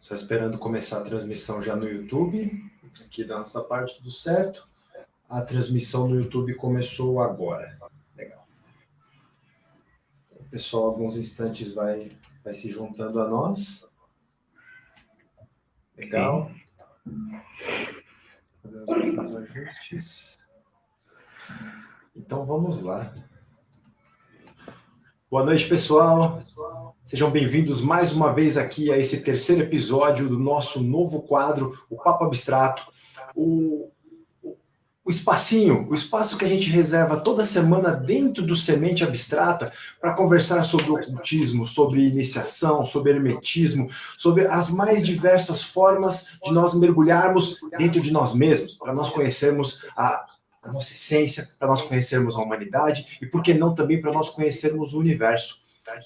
Só esperando começar a transmissão já no YouTube. Aqui da nossa parte, tudo certo. A transmissão no YouTube começou agora. Legal. O pessoal, alguns instantes, vai, vai se juntando a nós. Legal. Fazer os últimos ajustes. Então vamos lá. Boa noite, pessoal. Sejam bem-vindos mais uma vez aqui a esse terceiro episódio do nosso novo quadro, o Papo Abstrato. O, o, espacinho, o espaço que a gente reserva toda semana dentro do Semente Abstrata para conversar sobre ocultismo, sobre iniciação, sobre hermetismo, sobre as mais diversas formas de nós mergulharmos dentro de nós mesmos, para nós conhecermos a a nossa essência, para nós conhecermos a humanidade e, por que não, também para nós conhecermos o universo.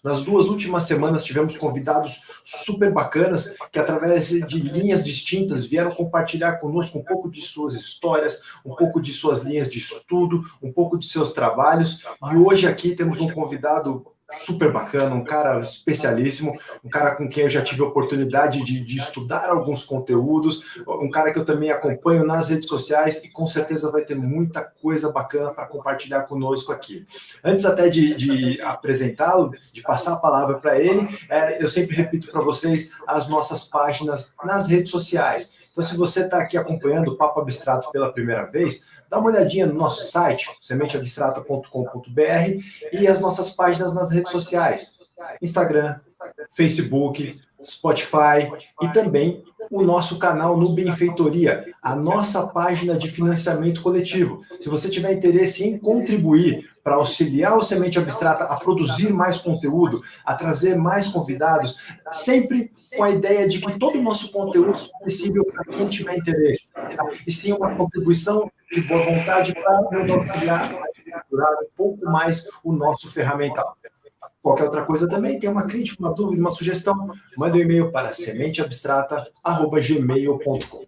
Nas duas últimas semanas tivemos convidados super bacanas que, através de linhas distintas, vieram compartilhar conosco um pouco de suas histórias, um pouco de suas linhas de estudo, um pouco de seus trabalhos. E hoje aqui temos um convidado super bacana, um cara especialíssimo, um cara com quem eu já tive a oportunidade de, de, estudar alguns conteúdos, um cara que eu também acompanho nas redes sociais e com certeza vai ter muita coisa bacana para compartilhar conosco aqui. Antes até de, de apresentá-lo, de passar a palavra para ele, é, eu sempre repito para vocês as nossas páginas nas redes sociais. Então, se você está aqui acompanhando o Papo Abstrato pela primeira vez, dá uma olhadinha no nosso site, sementeabstrata.com.br e as nossas páginas nas redes sociais, Instagram, Facebook, Spotify e também o nosso canal no Benfeitoria, a nossa página de financiamento coletivo. Se você tiver interesse em contribuir para auxiliar o Semente Abstrata a produzir mais conteúdo, a trazer mais convidados, sempre com a ideia de que todo o nosso conteúdo é acessível para quem tiver interesse. Tá? E sim uma contribuição de boa vontade para auxiliar um pouco mais o nosso ferramental. Qualquer outra coisa também, tem uma crítica, uma dúvida, uma sugestão, manda um e-mail para sementeabstrata.gmail.com.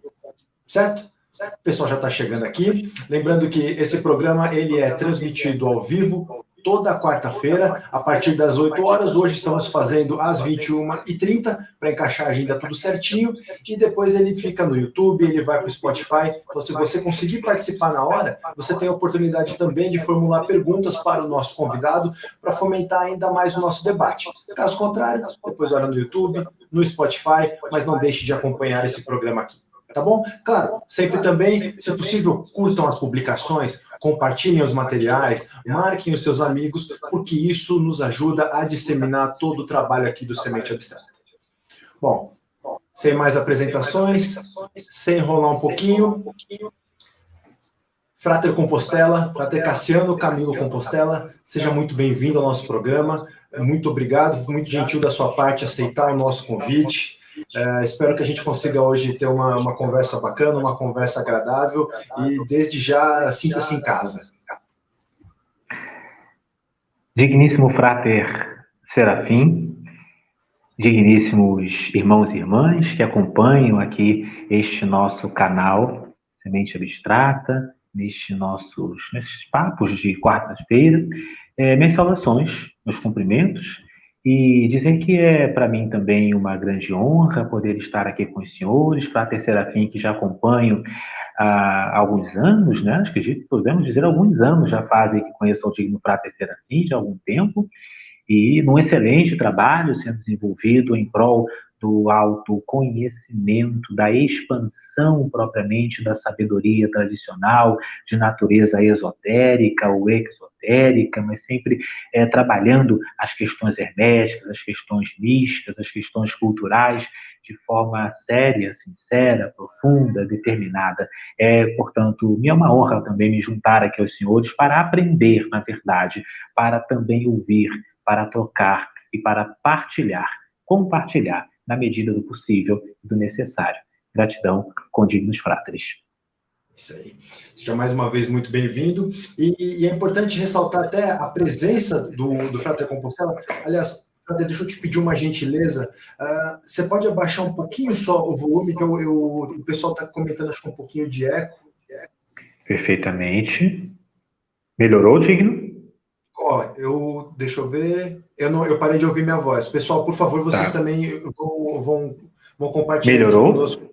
Certo? O pessoal já está chegando aqui. Lembrando que esse programa ele é transmitido ao vivo toda quarta-feira, a partir das 8 horas. Hoje estamos fazendo às 21h30, para encaixar a agenda tudo certinho. E depois ele fica no YouTube, ele vai para o Spotify. Então, se você conseguir participar na hora, você tem a oportunidade também de formular perguntas para o nosso convidado, para fomentar ainda mais o nosso debate. Caso contrário, depois olha no YouTube, no Spotify, mas não deixe de acompanhar esse programa aqui tá bom? Claro, sempre também, se possível, curtam as publicações, compartilhem os materiais, marquem os seus amigos, porque isso nos ajuda a disseminar todo o trabalho aqui do Semente Abstrata. Bom, sem mais apresentações, sem enrolar um pouquinho, Frater Compostela, Frater Cassiano Camilo Compostela, seja muito bem-vindo ao nosso programa. Muito obrigado, muito gentil da sua parte aceitar o nosso convite. É, espero que a gente consiga hoje ter uma, uma conversa bacana, uma conversa agradável e desde já sinta-se em casa. Digníssimo Frater Serafim, digníssimos irmãos e irmãs que acompanham aqui este nosso canal Semente Abstrata, neste nossos, nesses papos de quarta-feira, é, minhas saudações, meus cumprimentos e dizer que é para mim também uma grande honra poder estar aqui com os senhores, para a Terceira Fim, que já acompanho há alguns anos, né? Acredito que podemos dizer alguns anos já fazem que conheço o Digno para a Terceira Fim, há algum tempo, e num excelente trabalho sendo desenvolvido em prol do autoconhecimento, da expansão propriamente da sabedoria tradicional, de natureza esotérica ou exotérica, mas sempre é, trabalhando as questões herméticas, as questões místicas, as questões culturais de forma séria, sincera, profunda, determinada. É, portanto, me é uma honra também me juntar aqui aos senhores para aprender, na verdade, para também ouvir, para trocar e para partilhar, compartilhar na medida do possível e do necessário. Gratidão, condignos fráteres. Isso aí. Seja mais uma vez muito bem-vindo. E, e, é importante ressaltar até a presença do, do Frater Compostela. Aliás, Frater, deixa eu te pedir uma gentileza. Uh, você pode abaixar um pouquinho só o volume, que eu, eu o pessoal está comentando, acho que um pouquinho de eco. Perfeitamente. Melhorou, Digno? Ó, eu. Deixa eu ver. Eu, não, eu parei de ouvir minha voz. Pessoal, por favor, vocês tá. também vão, vão, vão compartilhar Melhorou? conosco.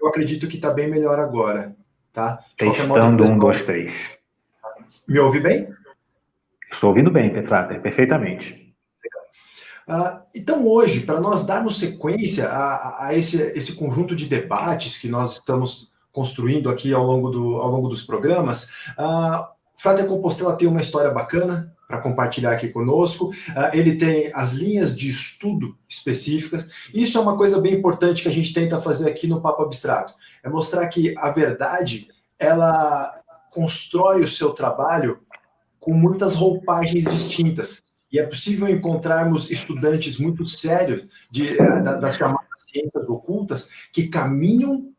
Eu acredito que está bem melhor agora, tá? Testando um, dois, três. Me ouve bem? Estou ouvindo bem, Petrata, perfeitamente. Uh, então, hoje, para nós darmos sequência a, a, esse, esse conjunto de debates que nós estamos construindo aqui ao longo, do, ao longo dos programas, uh, Frater Compostela tem uma história bacana para compartilhar aqui conosco. Uh, ele tem as linhas de estudo específicas. Isso é uma coisa bem importante que a gente tenta fazer aqui no Papo Abstrato. É mostrar que a verdade, ela constrói o seu trabalho com muitas roupagens distintas. E é possível encontrarmos estudantes muito sérios de, eh, das chamadas ciências ocultas que caminham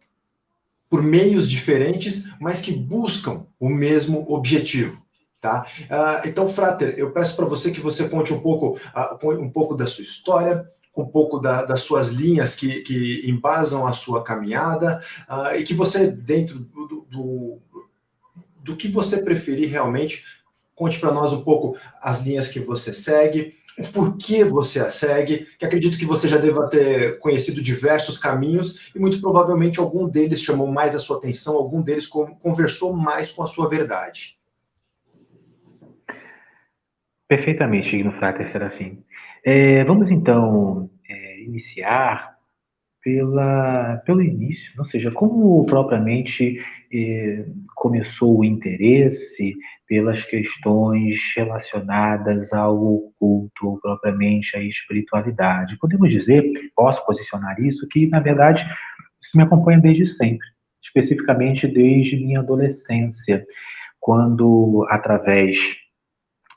por meios diferentes, mas que buscam o mesmo objetivo. Tá? Uh, então, Frater, eu peço para você que você conte um pouco, uh, um pouco da sua história, um pouco da, das suas linhas que, que embasam a sua caminhada, uh, e que você, dentro do, do, do que você preferir realmente, Conte para nós um pouco as linhas que você segue, o porquê você a segue, que acredito que você já deva ter conhecido diversos caminhos e muito provavelmente algum deles chamou mais a sua atenção, algum deles conversou mais com a sua verdade. Perfeitamente, Igno Frater Serafim. É, vamos então é, iniciar pela, pelo início, ou seja, como propriamente eh, começou o interesse pelas questões relacionadas ao oculto, propriamente à espiritualidade. Podemos dizer, posso posicionar isso, que na verdade isso me acompanha desde sempre, especificamente desde minha adolescência, quando através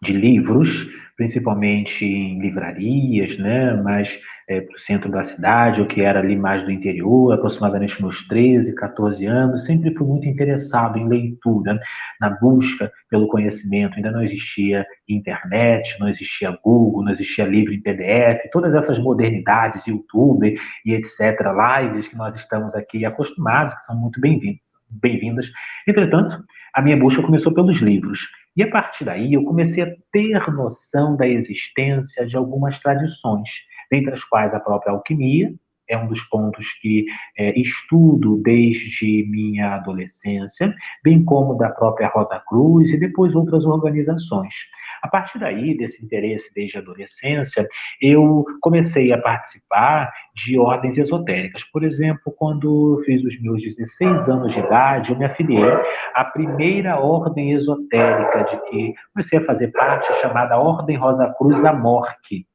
de livros, principalmente em livrarias, né, mas é, para o centro da cidade, ou que era ali mais do interior, aproximadamente meus 13, 14 anos, sempre fui muito interessado em leitura, na busca pelo conhecimento. Ainda não existia internet, não existia Google, não existia livro em PDF, todas essas modernidades, YouTube e etc., lives que nós estamos aqui acostumados, que são muito bem-vindas. Bem-vindas. Entretanto, a minha busca começou pelos livros. E a partir daí eu comecei a ter noção da existência de algumas tradições dentre as quais a própria alquimia, é um dos pontos que é, estudo desde minha adolescência, bem como da própria Rosa Cruz e depois outras organizações. A partir daí, desse interesse desde a adolescência, eu comecei a participar de ordens esotéricas. Por exemplo, quando fiz os meus 16 anos de idade, eu me afiliei à primeira ordem esotérica de que comecei a fazer parte, chamada Ordem Rosa Cruz Amorque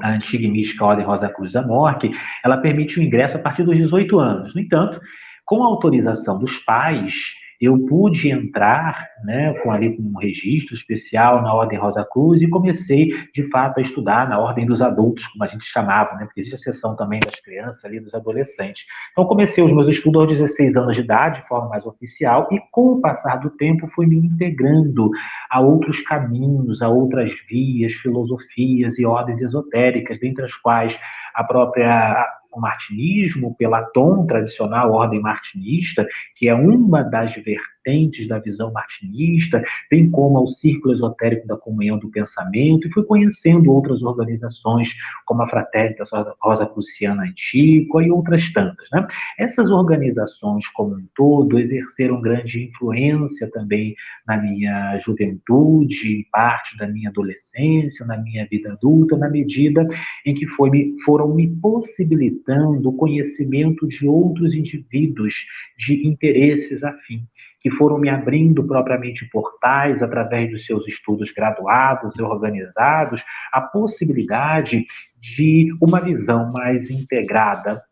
a antiga e mística Ordem Rosa Cruz da Morte, ela permite o ingresso a partir dos 18 anos. No entanto, com a autorização dos pais, eu pude entrar né, com ali com um registro especial na Ordem Rosa Cruz e comecei, de fato, a estudar na Ordem dos Adultos, como a gente chamava, né, porque existe a seção também das crianças ali, dos adolescentes. Então, comecei os meus estudos aos 16 anos de idade, de forma mais oficial, e com o passar do tempo fui me integrando a outros caminhos, a outras vias, filosofias e ordens esotéricas, dentre as quais a própria o martinismo, pela tom tradicional ordem martinista, que é uma das vertentes da visão martinista, bem como ao círculo esotérico da comunhão do pensamento, e fui conhecendo outras organizações, como a Fraternidade Rosa Cruciana Antiga e outras tantas. Né? Essas organizações, como um todo, exerceram grande influência também na minha juventude, parte da minha adolescência, na minha vida adulta, na medida em que foi, foram me possibilitando facilitando o conhecimento de outros indivíduos de interesses afins, que foram me abrindo propriamente portais através dos seus estudos graduados e organizados, a possibilidade de uma visão mais integrada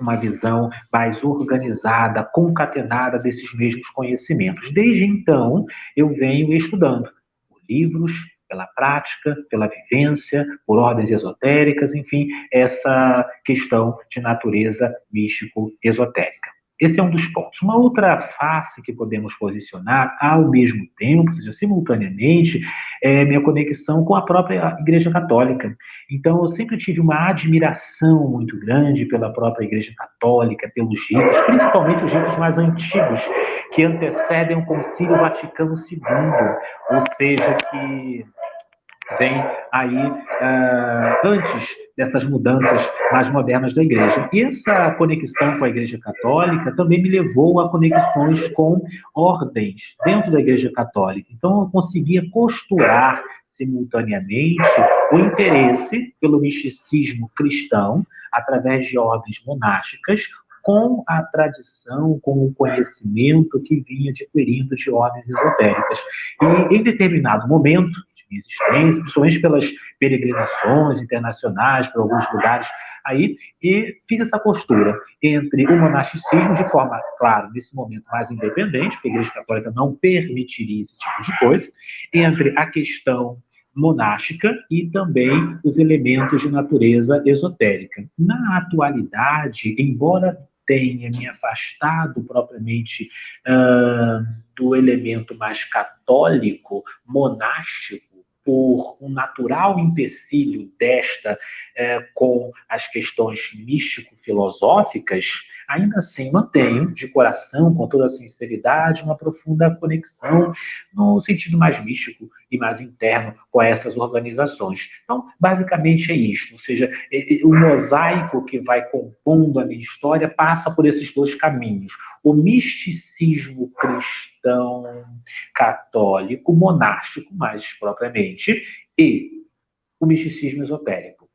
uma visão mais organizada, concatenada desses mesmos conhecimentos. Desde então, eu venho estudando livros, pela prática, pela vivência, por ordens esotéricas, enfim, essa questão de natureza místico-esotérica. Esse é um dos pontos. Uma outra face que podemos posicionar ao mesmo tempo, ou seja, simultaneamente, é minha conexão com a própria Igreja Católica. Então, eu sempre tive uma admiração muito grande pela própria Igreja Católica, pelos ritos, principalmente os ritos mais antigos, que antecedem o Concílio Vaticano II, ou seja, que vem aí uh, antes dessas mudanças mais modernas da igreja. E essa conexão com a igreja católica também me levou a conexões com ordens dentro da igreja católica. Então eu conseguia costurar simultaneamente o interesse pelo misticismo cristão através de ordens monásticas com a tradição, com o conhecimento que vinha adquirindo de ordens esotéricas. E em determinado momento minha existência, principalmente pelas peregrinações internacionais para alguns lugares aí, e fiz essa postura entre o monasticismo de forma, claro, nesse momento mais independente, porque a Igreja Católica não permitiria esse tipo de coisa, entre a questão monástica e também os elementos de natureza esotérica. Na atualidade, embora tenha me afastado propriamente uh, do elemento mais católico, monástico, por um natural empecilho desta eh, com as questões místico-filosóficas, ainda assim mantenho de coração, com toda a sinceridade, uma profunda conexão no sentido mais místico e mais interno com essas organizações. Então, basicamente é isso, ou seja, o mosaico que vai compondo a minha história passa por esses dois caminhos. O misticismo cristão católico, monástico mais propriamente, e o misticismo esotérico.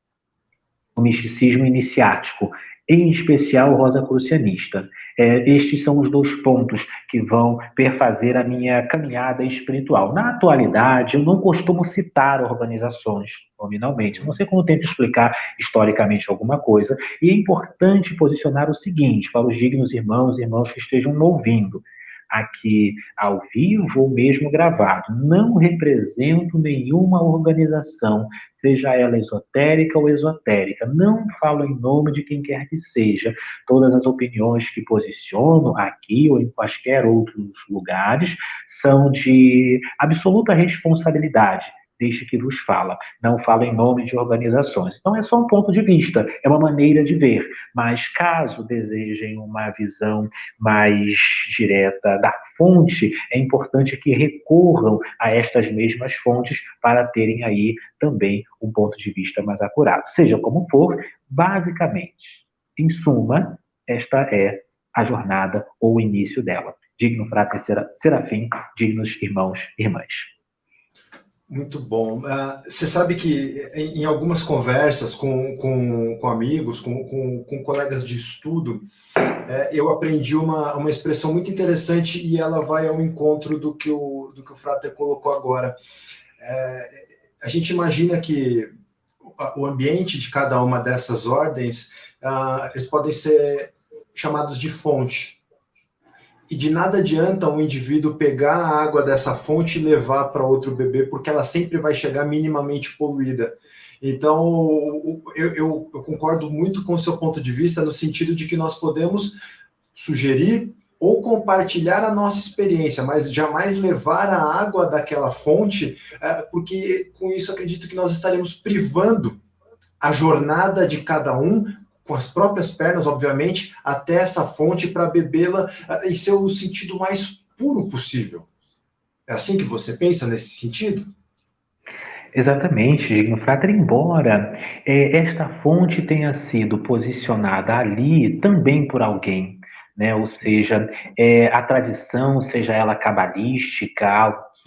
O misticismo iniciático, em especial rosacrucianista. É, estes são os dois pontos que vão perfazer a minha caminhada espiritual. Na atualidade, eu não costumo citar organizações, nominalmente. Não sei como tento explicar historicamente alguma coisa. E é importante posicionar o seguinte para os dignos irmãos e irmãos que estejam ouvindo aqui ao vivo ou mesmo gravado. Não represento nenhuma organização, seja ela esotérica ou esotérica. Não falo em nome de quem quer que seja. Todas as opiniões que posiciono aqui ou em quaisquer outros lugares são de absoluta responsabilidade deste que vos fala. Não fala em nome de organizações. Então é só um ponto de vista, é uma maneira de ver. Mas caso desejem uma visão mais direta da fonte, é importante que recorram a estas mesmas fontes para terem aí também um ponto de vista mais acurado. Seja como for, basicamente, em suma, esta é a jornada ou o início dela. Digno frater serafim, dignos irmãos e irmãs. Muito bom. Uh, você sabe que em, em algumas conversas com, com, com amigos, com, com, com, colegas de estudo, é, eu aprendi uma, uma expressão muito interessante e ela vai ao encontro do que o, do que o Frater colocou agora. É, a gente imagina que o ambiente de cada uma dessas ordens, uh, eles podem ser chamados de fonte. E de nada adianta um indivíduo pegar a água dessa fonte e levar para outro bebê, porque ela sempre vai chegar minimamente poluída. Então, eu, eu, eu, concordo muito com o seu ponto de vista, no sentido de que nós podemos sugerir ou compartilhar a nossa experiência, mas jamais levar a água daquela fonte, é, porque com isso acredito que nós estaremos privando a jornada de cada um com as próprias pernas, obviamente, até essa fonte para bebê-la em seu sentido mais puro possível. É assim que você pensa nesse sentido? Exatamente, Digno Frater, embora é, esta fonte tenha sido posicionada ali também por alguém, né? ou seja, é, a tradição, seja ela cabalística,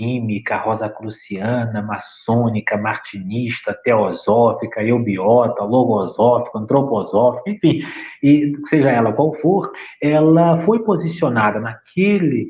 química, rosacruciana, maçônica, martinista, teosófica, eubiota, logosófica, antroposófica, enfim, e seja ela qual for, ela foi posicionada naquele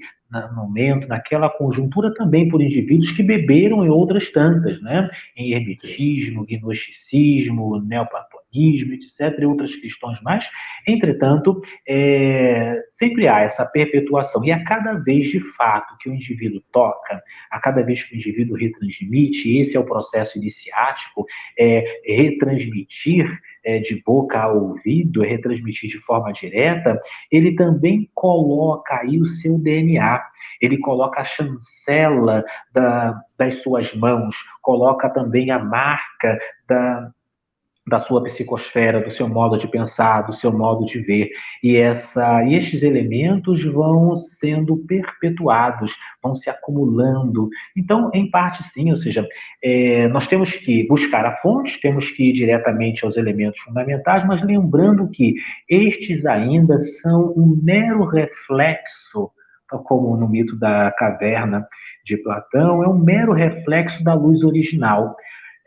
momento, naquela conjuntura também por indivíduos que beberam em outras tantas, né? Em hermetismo, gnosticismo, neoplatonismo, etc., e outras questões mais. Entretanto, é, sempre há essa perpetuação, e a cada vez, de fato, que o indivíduo toca, a cada vez que o indivíduo retransmite, esse é o processo iniciático, é retransmitir é, de boca a ouvido, é retransmitir de forma direta, ele também coloca aí o seu DNA, ele coloca a chancela da, das suas mãos, coloca também a marca da, da sua psicosfera, do seu modo de pensar, do seu modo de ver. E, essa, e estes elementos vão sendo perpetuados, vão se acumulando. Então, em parte, sim, ou seja, é, nós temos que buscar a fonte, temos que ir diretamente aos elementos fundamentais, mas lembrando que estes ainda são um mero reflexo como no mito da caverna de Platão, é um mero reflexo da luz original.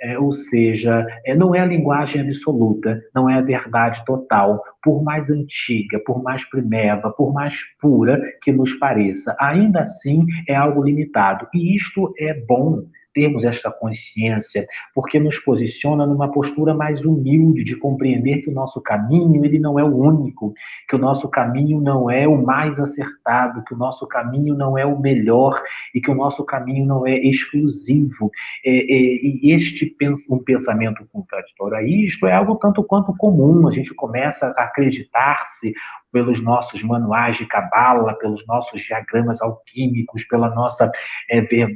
É, ou seja, é, não é a linguagem absoluta, não é a verdade total, por mais antiga, por mais primeva, por mais pura que nos pareça. Ainda assim, é algo limitado. E isto é bom termos esta consciência, porque nos posiciona numa postura mais humilde de compreender que o nosso caminho ele não é o único, que o nosso caminho não é o mais acertado, que o nosso caminho não é o melhor e que o nosso caminho não é exclusivo. É, é, e este um pensamento contraditório a isto é algo tanto quanto comum. A gente começa a acreditar-se pelos nossos manuais de cabala, pelos nossos diagramas alquímicos, pela nossa é, é,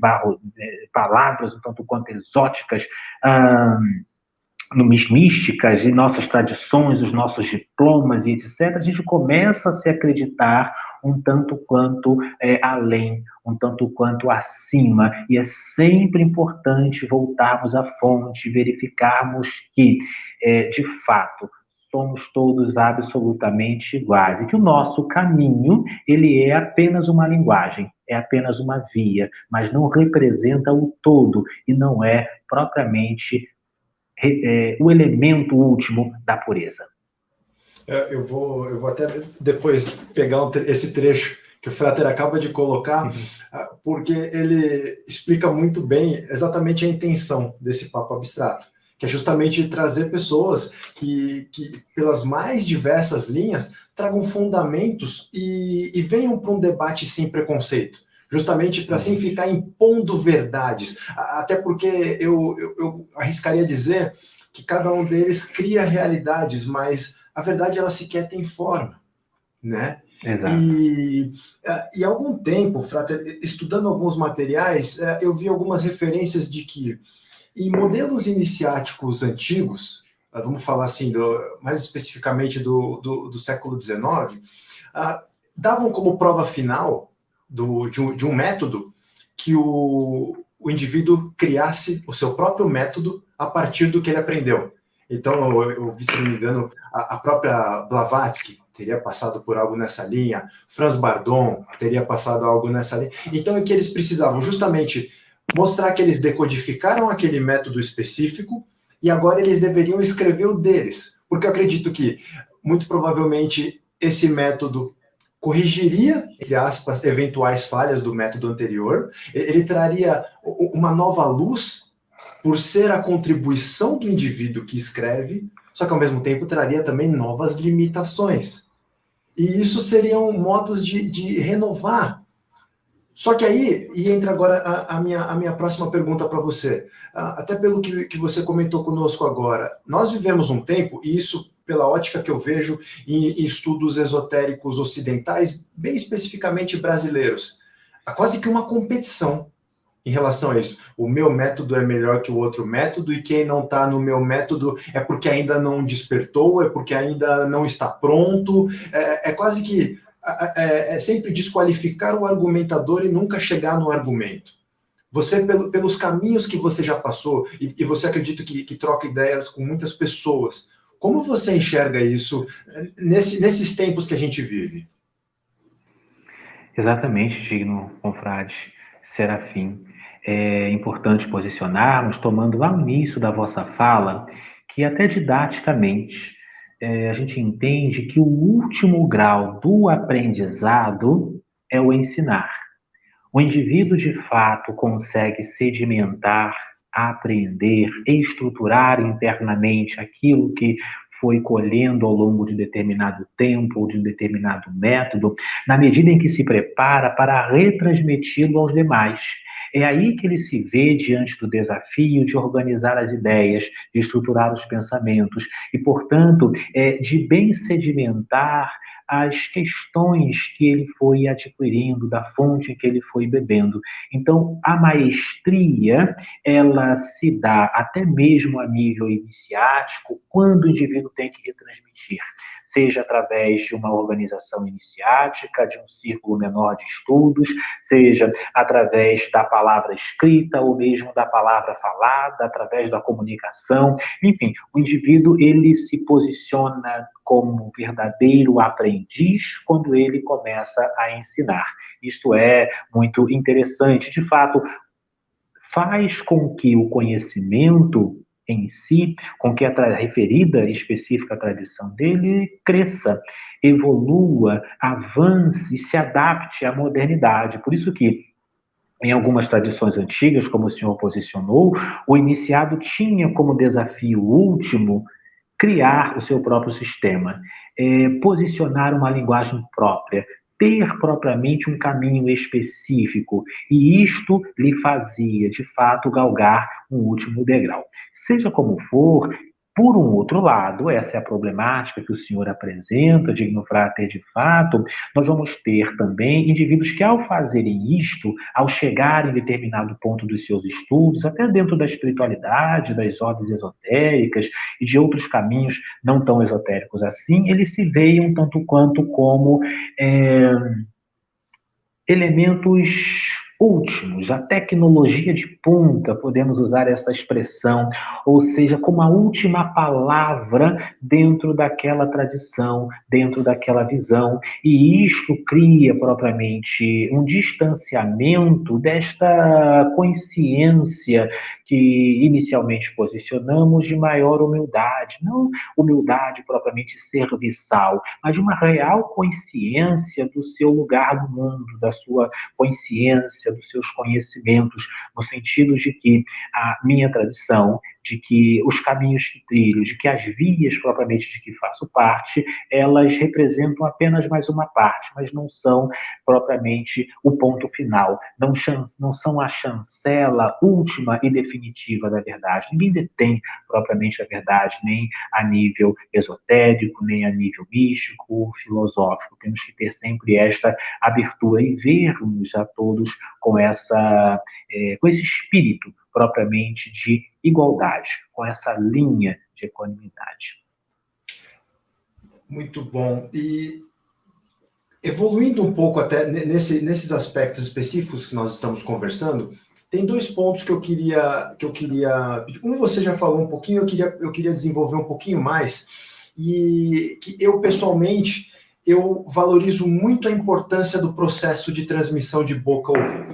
palavras um tanto quanto exóticas, místicas e nossas tradições, os nossos diplomas e etc., a gente começa a se acreditar um tanto quanto é, além, um tanto quanto acima. E é sempre importante voltarmos à fonte, verificarmos que, é, de fato, somos todos absolutamente iguais e que o nosso caminho ele é apenas uma linguagem, é apenas uma via, mas não representa o todo e não é propriamente é, o elemento último da pureza. É, eu vou, eu vou até depois pegar esse trecho que o Frater acaba de colocar, uhum. Ah, porque ele explica muito bem exatamente a intenção desse papo abstrato que é justamente trazer pessoas que, que pelas mais diversas linhas, tragam fundamentos e, e venham para um debate sem preconceito. Justamente para assim ficar impondo verdades. Até porque eu, eu, eu arriscaria dizer que cada um deles cria realidades, mas a verdade ela sequer tem forma, né? Exato. E, e há algum tempo, Frater, estudando alguns materiais, eh, eu vi algumas referências de que em modelos iniciáticos antigos, ah, vamos falar assim, do, mais especificamente do, do, do século XIX, uh, davam como prova final do, de, um, de um método que o, o indivíduo criasse o seu próprio método a partir do que ele aprendeu. Então, eu, eu se não me engano, a, a, própria Blavatsky teria passado por algo nessa linha, Franz Bardon teria passado algo nessa linha. Então, é que eles precisavam justamente mostrar que eles decodificaram aquele método específico e agora eles deveriam escrever o deles. Porque eu acredito que, muito provavelmente, esse método corrigiria, entre aspas, eventuais falhas do método anterior, ele traria uma nova luz por ser a contribuição do indivíduo que escreve, só que ao mesmo tempo traria também novas limitações. E isso seriam modos de, de renovar só que aí, e entra agora a, a minha, a minha próxima pergunta para você, até pelo que, que você comentou conosco agora. Nós vivemos um tempo, e isso pela ótica que eu vejo em, em estudos esotéricos ocidentais, bem especificamente brasileiros, há quase que uma competição em relação a isso. O meu método é melhor que o outro método, e quem não está no meu método é porque ainda não despertou, é porque ainda não está pronto. É, é quase que é, é sempre desqualificar o argumentador e nunca chegar no argumento. Você, pelo, pelos caminhos que você já passou, e, e você acredita que, que, troca ideias com muitas pessoas, como você enxerga isso nesse, nesses tempos que a gente vive? Exatamente, digno confrade Serafim. É importante posicionarmos, tomando lá no início da vossa fala, que até didaticamente é, a gente entende que o último grau do aprendizado é o ensinar. O indivíduo, de fato, consegue sedimentar, aprender, estruturar internamente aquilo que foi colhendo ao longo de determinado tempo ou de determinado método, na medida em que se prepara para retransmiti-lo aos demais. É aí que ele se vê diante do desafio de organizar as ideias, de estruturar os pensamentos e, portanto, é, de bem sedimentar as questões que ele foi adquirindo, da fonte que ele foi bebendo. Então, a maestria, ela se dá até mesmo a nível iniciático, quando o indivíduo tem que retransmitir seja através de uma organização iniciática, de um círculo menor de estudos, seja através da palavra escrita ou mesmo da palavra falada, através da comunicação. Enfim, o indivíduo ele se posiciona como verdadeiro aprendiz quando ele começa a ensinar. Isto é muito interessante. De fato, faz com que o conhecimento em si, com que a referida específica tradição dele cresça, evolua, avance e se adapte à modernidade. Por isso que em algumas tradições antigas, como o senhor posicionou, o iniciado tinha como desafio último criar o seu próprio sistema, é, posicionar uma linguagem própria, ter propriamente um caminho específico, e isto lhe fazia, de fato, galgar um último degrau. Seja como for, por um outro lado, essa é a problemática que o senhor apresenta, digno frater de fato, nós vamos ter também indivíduos que, ao fazerem isto, ao chegarem em determinado ponto dos seus estudos, até dentro da espiritualidade, das ordens esotéricas e de outros caminhos não tão esotéricos assim, eles se veem um tanto quanto como é, elementos últimos, a tecnologia de ponta, podemos usar essa expressão, ou seja, como a última palavra dentro daquela tradição, dentro daquela visão, e isto cria propriamente um distanciamento desta consciência que inicialmente posicionamos de maior humildade, não humildade propriamente serviçal, mas de uma real consciência do seu lugar no mundo, da sua consciência, dos seus conhecimentos, no sentido de que a minha tradição de que os caminhos que trilho, de que as vias propriamente de que faço parte, elas representam apenas mais uma parte, mas não são propriamente o ponto final, não, não são a chancela última e definitiva da verdade. Ninguém detém propriamente a verdade, nem a nível esotérico, nem a nível místico, filosófico. Temos que ter sempre esta abertura e vermos a todos com essa, é, com esse espírito propriamente de igualdade, com essa linha de equanimidade. Muito bom. E evoluindo um pouco até nesse, nesses aspectos específicos que nós estamos conversando, tem dois pontos que eu queria que eu queria um você já falou um pouquinho, eu queria eu queria desenvolver um pouquinho mais e que eu pessoalmente eu valorizo muito a importância do processo de transmissão de boca a ouvido.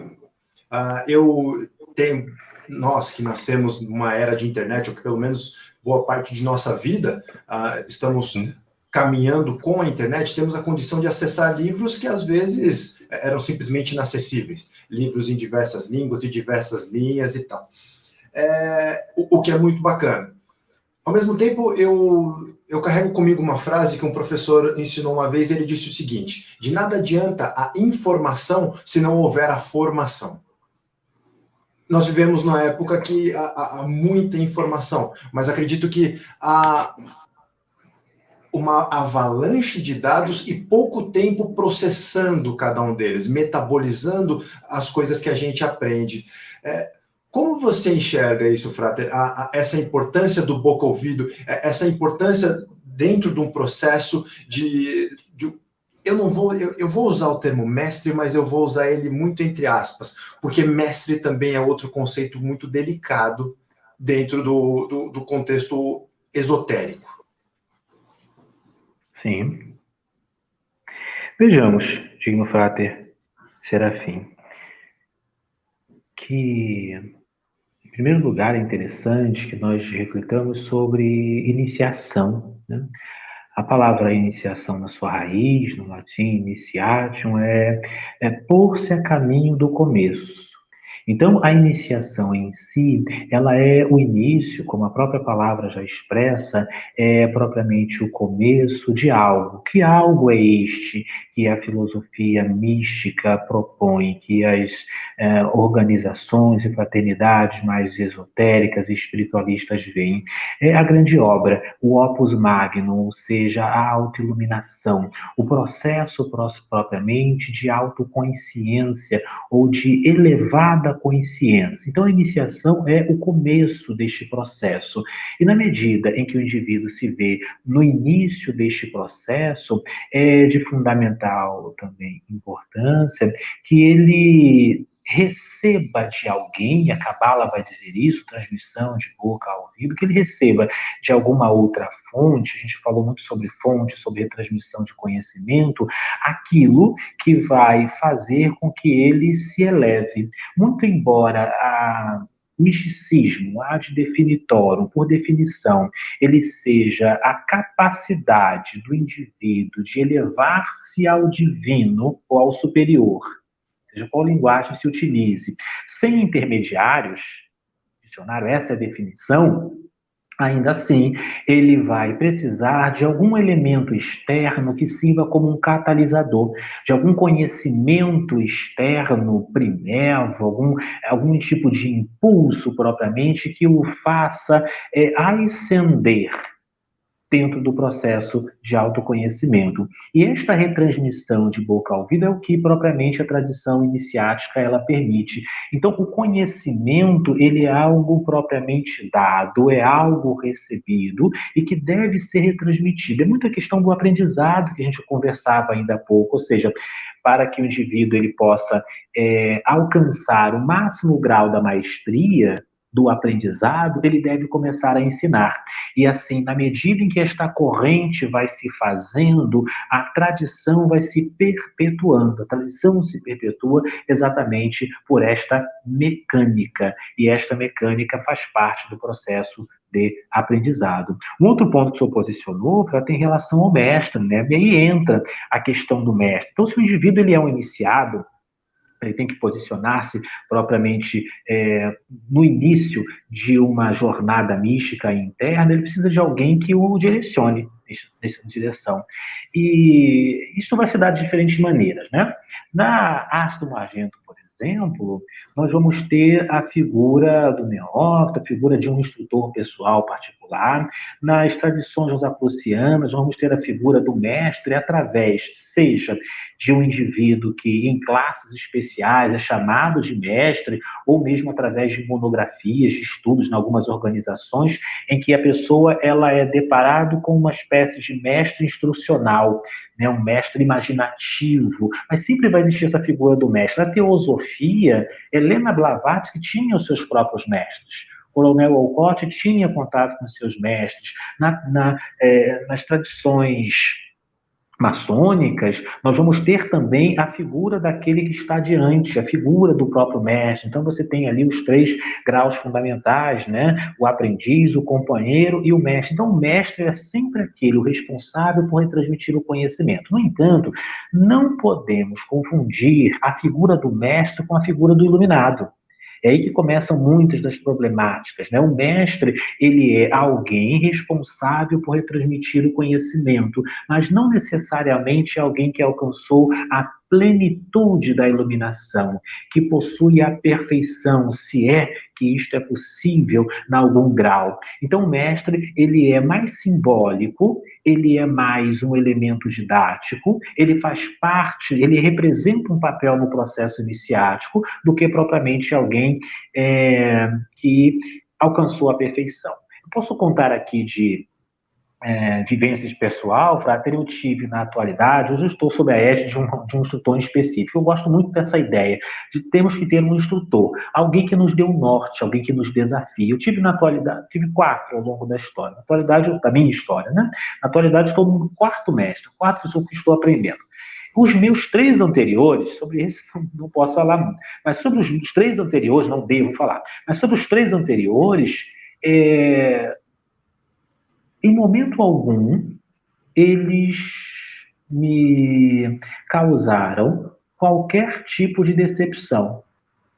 Uh, eu tenho nós que nascemos numa era de internet, ou que pelo menos boa parte de nossa vida uh, estamos caminhando com a internet, temos a condição de acessar livros que às vezes eram simplesmente inacessíveis, livros em diversas línguas, de diversas linhas e tal. É, o, o que é muito bacana. Ao mesmo tempo, eu, eu carrego comigo uma frase que um professor ensinou uma vez, ele disse o seguinte: de nada adianta a informação se não houver a formação nós vivemos numa época que há, há, muita informação, mas acredito que há uma avalanche de dados e pouco tempo processando cada um deles, metabolizando as coisas que a gente aprende. É, como você enxerga isso, Frater? A, a, essa importância do boca-ouvido, é, essa importância dentro de um processo de, de eu não vou, eu, eu, vou usar o termo mestre, mas eu vou usar ele muito entre aspas, porque mestre também é outro conceito muito delicado dentro do, do, do contexto esotérico. Sim. Vejamos, digno frater Serafim, que, em primeiro lugar, é interessante que nós reflitamos sobre iniciação. Né? A palavra iniciação na sua raiz, no latim, initiation, é, é pôr-se a caminho do começo. Então, a iniciação em si, ela é o início, como a própria palavra já expressa, é propriamente o começo de algo. Que algo é este que a filosofia mística propõe, que as eh, organizações e fraternidades mais esotéricas e espiritualistas veem? É a grande obra, o opus magnum, ou seja, a autoiluminação, o processo propriamente de autoconsciência ou de elevada consciência. Então, a iniciação é o começo deste processo. E na medida em que o indivíduo se vê no início deste processo, é de fundamental também importância que ele receba de alguém, a Cabala vai dizer isso, transmissão de boca ao ouvido, que ele receba de alguma outra fonte, a gente falou muito sobre fonte, sobre retransmissão de conhecimento, aquilo que vai fazer com que ele se eleve. Muito embora a misticismo, ad definitorum, por definição, ele seja a capacidade do indivíduo de elevar-se ao divino ou ao superior, seja qual linguagem se utilize, sem intermediários, dicionário, essa é a definição, ainda assim, ele vai precisar de algum elemento externo que sirva como um catalisador, de algum conhecimento externo primevo, algum, algum tipo de impulso propriamente que o faça é, ascender dentro do processo de autoconhecimento. E esta retransmissão de boca ao ouvido é o que propriamente a tradição iniciática ela permite. Então, o conhecimento, ele é algo propriamente dado, é algo recebido e que deve ser retransmitido. É muita questão do aprendizado que a gente conversava ainda há pouco, ou seja, para que o indivíduo ele possa é, alcançar o máximo grau da maestria, do aprendizado, ele deve começar a ensinar. E assim, na medida em que esta corrente vai se fazendo, a tradição vai se perpetuando. A tradição se perpetua exatamente por esta mecânica. E esta mecânica faz parte do processo de aprendizado. Um outro ponto que o senhor posicionou tem relação ao mestre, né? E aí entra a questão do mestre. Então, se o indivíduo ele é um iniciado, ele tem que posicionar-se propriamente é, no início de uma jornada mística interna, ele precisa de alguém que o direcione nessa direção. E isso vai se dar de diferentes maneiras, né? Na Astro Magento, por exemplo, nós vamos ter a figura do neófito, a figura de um instrutor pessoal particular. Nas tradições josaplucianas, vamos ter a figura do mestre através, seja de um indivíduo que, em classes especiais, é chamado de mestre, ou mesmo através de monografias, de estudos em algumas organizações, em que a pessoa ela é deparado com uma espécie de mestre instrucional, né, um mestre imaginativo, mas sempre vai existir essa figura do mestre. Na teosofia, Helena Blavatsky tinha os seus próprios mestres. Coronel Alcott tinha contato com seus mestres. Na, na, é, nas tradições maçônicas, nós vamos ter também a figura daquele que está diante, a figura do próprio mestre. Então você tem ali os três graus fundamentais, né? O aprendiz, o companheiro e o mestre. Então o mestre é sempre aquele o responsável por retransmitir o conhecimento. No entanto, não podemos confundir a figura do mestre com a figura do iluminado. É aí que começam muitas das problemáticas. Né? O mestre, ele é alguém responsável por retransmitir o conhecimento, mas não necessariamente alguém que alcançou a plenitude da iluminação, que possui a perfeição, se é que isto é possível em algum grau. Então, o mestre, ele é mais simbólico, ele é mais um elemento didático, ele faz parte, ele representa um papel no processo iniciático do que propriamente alguém é, que alcançou a perfeição. Posso contar aqui de é, vivências pessoal, Frater, eu tive na atualidade, hoje eu estou sob a égide de um, de um instrutor específico. Eu gosto muito dessa ideia de termos que ter um instrutor, alguém que nos dê um norte, alguém que nos desafie. Eu tive na atualidade, tive quatro ao longo da história. Na atualidade, da minha história, né? Na atualidade, estou no quarto mestre, quatro pessoas que estou aprendendo. Os meus três anteriores, sobre isso não posso falar muito, mas sobre os, os três anteriores, não devo falar, mas sobre os três anteriores, é, em momento algum, eles me causaram qualquer tipo de decepção.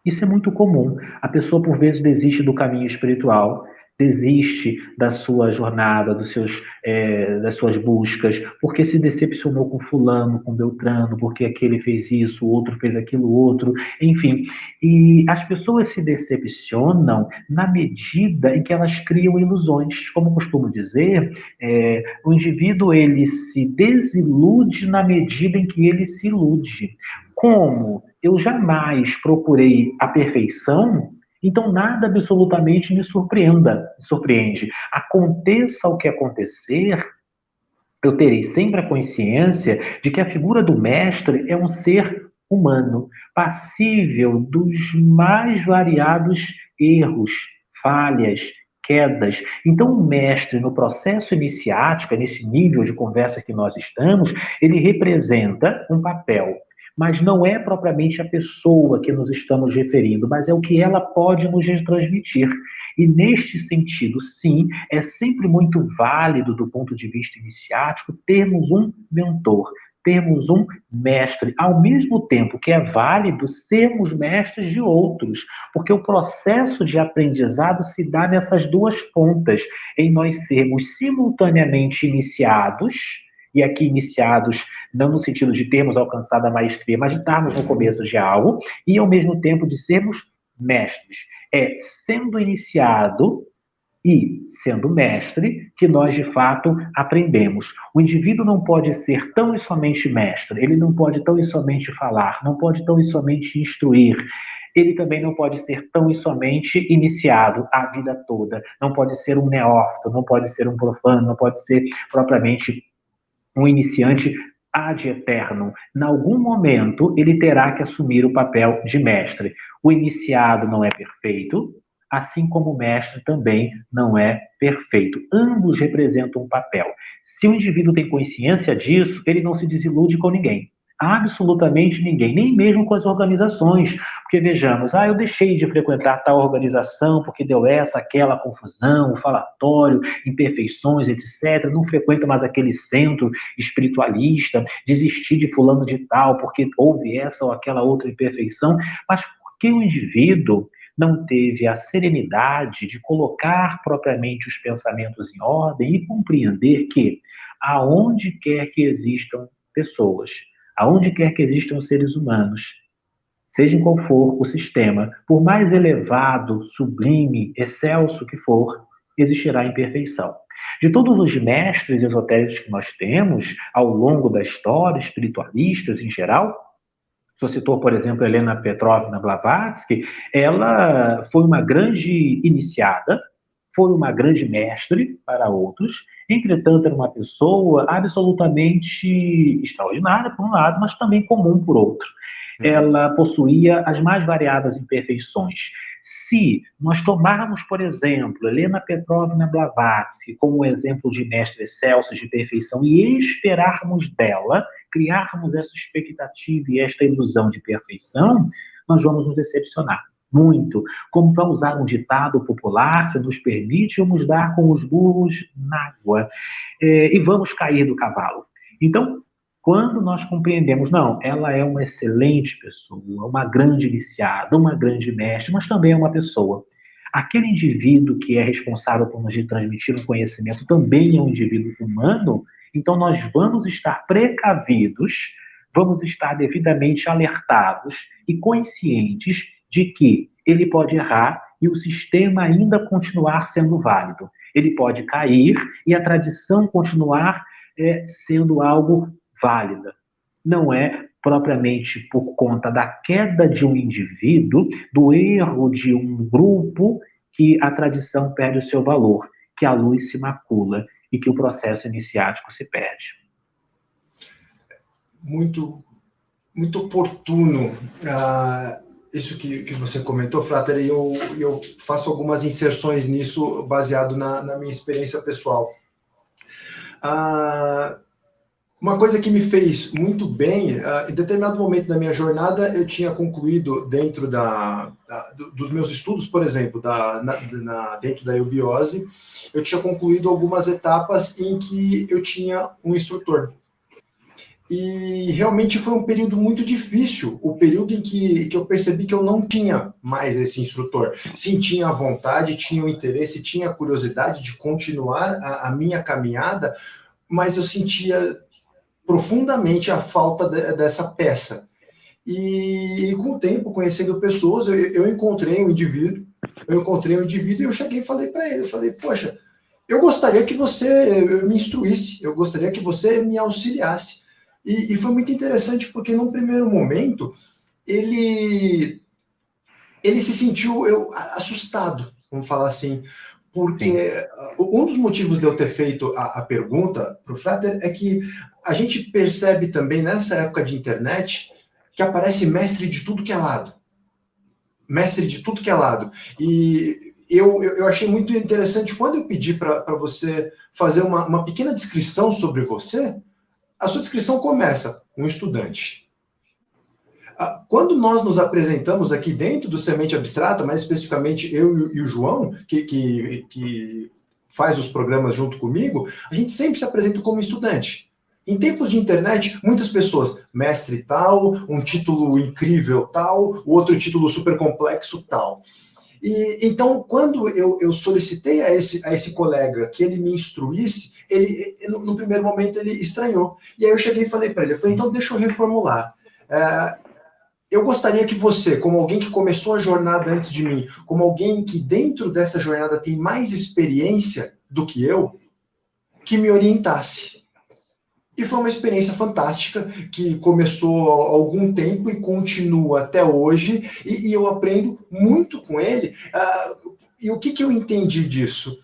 Isso é muito comum. A pessoa, por vezes, desiste do caminho espiritual desiste da sua jornada, dos seus, é, das suas buscas, porque se decepcionou com fulano, com Beltrano, porque aquele fez isso, o outro fez aquilo outro, enfim. E as pessoas se decepcionam na medida em que elas criam ilusões. Como costumo dizer, é, o indivíduo ele se desilude na medida em que ele se ilude. Como eu jamais procurei a perfeição, então, nada absolutamente me surpreenda, me surpreende. Aconteça o que acontecer, eu terei sempre a consciência de que a figura do mestre é um ser humano, passível dos mais variados erros, falhas, quedas. Então, o mestre, no processo iniciático, nesse nível de conversa que nós estamos, ele representa um papel mas não é propriamente a pessoa que nos estamos referindo, mas é o que ela pode nos transmitir. E neste sentido, sim, é sempre muito válido do ponto de vista iniciático termos um mentor, termos um mestre, ao mesmo tempo que é válido sermos mestres de outros, porque o processo de aprendizado se dá nessas duas pontas, em nós sermos simultaneamente iniciados, e aqui iniciados não no sentido de termos alcançado a maestria, mas de estarmos no começo de algo, e ao mesmo tempo de sermos mestres. É sendo iniciado e sendo mestre que nós de fato aprendemos. O indivíduo não pode ser tão e somente mestre, ele não pode tão e somente falar, não pode tão e somente instruir. Ele também não pode ser tão e somente iniciado a vida toda. Não pode ser um neófito, não pode ser um profano, não pode ser propriamente um iniciante ad eterno. Em algum momento, ele terá que assumir o papel de mestre. O iniciado não é perfeito, assim como o mestre também não é perfeito. Ambos representam um papel. Se o indivíduo tem consciência disso, ele não se desilude com ninguém. Absolutamente ninguém, nem mesmo com as organizações. Porque vejamos, ah, eu deixei de frequentar tal organização porque deu essa, aquela confusão, falatório, imperfeições, etc. Não frequento mais aquele centro espiritualista, desisti de fulano de tal porque houve essa ou aquela outra imperfeição. Mas por que o indivíduo não teve a serenidade de colocar propriamente os pensamentos em ordem e compreender que, aonde quer que existam pessoas, aonde quer que existam seres humanos, seja qual for o sistema, por mais elevado, sublime, excelso que for, existirá imperfeição. De todos os mestres esotéricos que nós temos ao longo da história, espiritualistas em geral, você citou, por exemplo, Helena Petrovna Blavatsky, ela foi uma grande iniciada, foi uma grande mestre para outros, entretanto, era uma pessoa absolutamente extraordinária, por um lado, mas também comum por outro. Uhum. Ela possuía as mais variadas imperfeições. Se nós tomarmos, por exemplo, Helena Petrovna Blavatsky como exemplo de mestre excelso de perfeição e esperarmos dela, criarmos essa expectativa e esta ilusão de perfeição, nós vamos nos decepcionar muito. Como para usar um ditado popular, se nos permite, vamos dar com os burros na água é, e vamos cair do cavalo. Então, quando nós compreendemos, não, ela é uma excelente pessoa, uma grande iniciada, uma grande mestre, mas também é uma pessoa. Aquele indivíduo que é responsável por nos transmitir um conhecimento também é um indivíduo humano, então nós vamos estar precavidos, vamos estar devidamente alertados e conscientes de que ele pode errar e o sistema ainda continuar sendo válido. Ele pode cair e a tradição continuar é, sendo algo válida. Não é propriamente por conta da queda de um indivíduo, do erro de um grupo, que a tradição perde o seu valor, que a luz se macula e que o processo iniciático se perde. Muito, muito oportuno. Uh isso que, que você comentou, Frater, e eu, eu faço algumas inserções nisso baseado na, na minha experiência pessoal. Ah, uma coisa que me fez muito bem, ah, em determinado momento da minha jornada, eu tinha concluído dentro da, da dos meus estudos, por exemplo, da, na, na, dentro da eubiose, eu tinha concluído algumas etapas em que eu tinha um instrutor. E realmente foi um período muito difícil, o período em que, que eu percebi que eu não tinha mais esse instrutor. Sim, tinha a vontade, tinha o interesse, tinha a curiosidade de continuar a, a minha caminhada, mas eu sentia profundamente a falta de, dessa peça. E, e, com o tempo, conhecendo pessoas, eu, eu, encontrei um indivíduo, eu encontrei um indivíduo e eu cheguei e falei para ele, eu falei, poxa, eu gostaria que você me instruísse, eu gostaria que você me auxiliasse. E, e foi muito interessante porque num primeiro momento ele ele se sentiu eu, assustado, vamos falar assim, porque Sim. um dos motivos de eu ter feito a, a pergunta para o Frater é que a gente percebe também nessa época de internet que aparece mestre de tudo que é lado. Mestre de tudo que é lado. E eu, eu achei muito interessante quando eu pedi para você fazer uma, uma pequena descrição sobre você, a sua descrição começa, um estudante. Ah, quando nós nos apresentamos aqui dentro do Semente Abstrata, mais especificamente eu e o João, que, que, que faz os programas junto comigo, a gente sempre se apresenta como estudante. Em tempos de internet, muitas pessoas, mestre tal, um título incrível tal, outro título super complexo tal. E então, quando eu, eu solicitei a esse, a esse colega que ele me instruísse, ele, no, no, primeiro momento, ele estranhou. E aí eu cheguei e falei para ele, eu falei, então deixa eu reformular. É, eu gostaria que você, como alguém que começou a jornada antes de mim, como alguém que dentro dessa jornada tem mais experiência do que eu, que me orientasse. E foi uma experiência fantástica que começou há algum tempo e continua até hoje, e, e eu aprendo muito com ele. Uh, e o que, que eu entendi disso?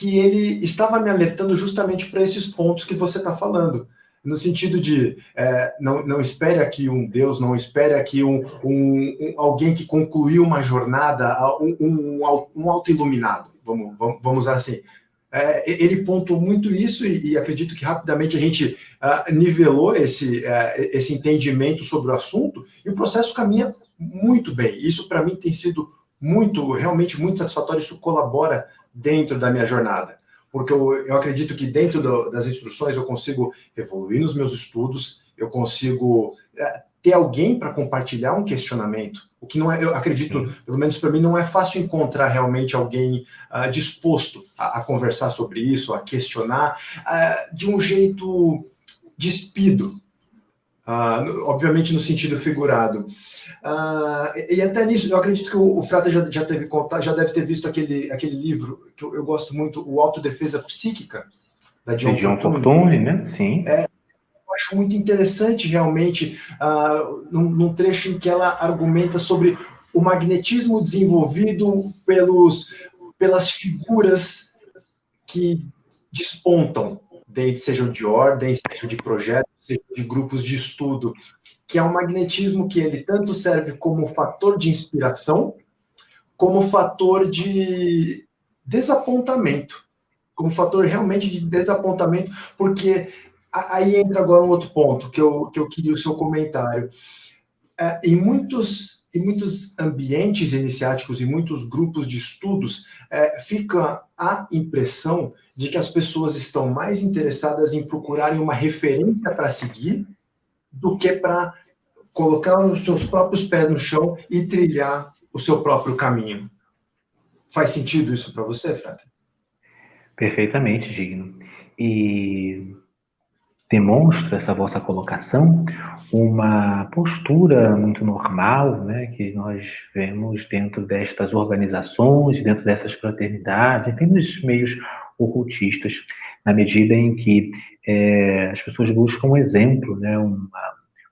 Que ele estava me alertando justamente para esses pontos que você está falando. No sentido de é, não, não espere aqui um Deus, não espere aqui um, um, um alguém que concluiu uma jornada, um, um, um auto-iluminado, vamos, vamos, vamos usar assim. É, ele pontuou muito isso e, e, acredito que rapidamente a gente uh, nivelou esse, uh, esse entendimento sobre o assunto e o processo caminha muito bem. Isso para mim tem sido muito, realmente muito satisfatório. Isso colabora dentro da minha jornada. Porque eu, eu acredito que dentro do, das instruções eu consigo evoluir nos meus estudos, eu consigo é, ter alguém para compartilhar um questionamento. O que não é, eu acredito, Sim. pelo menos para mim, não é fácil encontrar realmente alguém uh, disposto a, a, conversar sobre isso, a questionar, uh, de um jeito despido. Uh, obviamente no sentido figurado. Uh, e até nisso, eu acredito que o, o Frata já, já, teve contato, já deve ter visto aquele, aquele livro que eu, eu gosto muito, o Autodefesa Psíquica, da John, John Fortune. Né? Sim. É, eu acho muito interessante, realmente, uh, num, num trecho em que ela argumenta sobre o magnetismo desenvolvido pelos, pelas figuras que despontam, sejam de ordem, sejam de projetos, sejam de grupos de estudo que é um magnetismo que ele tanto serve como fator de inspiração, como fator de desapontamento, como fator realmente de desapontamento, porque aí entra agora um outro ponto que eu, que eu queria o seu comentário. É, em muitos em muitos ambientes iniciáticos e muitos grupos de estudos, é, fica a impressão de que as pessoas estão mais interessadas em procurarem uma referência para seguir do que para colocar os seus próprios pés no chão e trilhar o seu próprio caminho. Faz sentido isso para você, Frater? Perfeitamente, Digno. E demonstra essa vossa colocação uma postura muito normal, né, que nós vemos dentro destas organizações, dentro dessas fraternidades, enfim, nos meios ocultistas, na medida em que é, as pessoas buscam um exemplo, né, uma,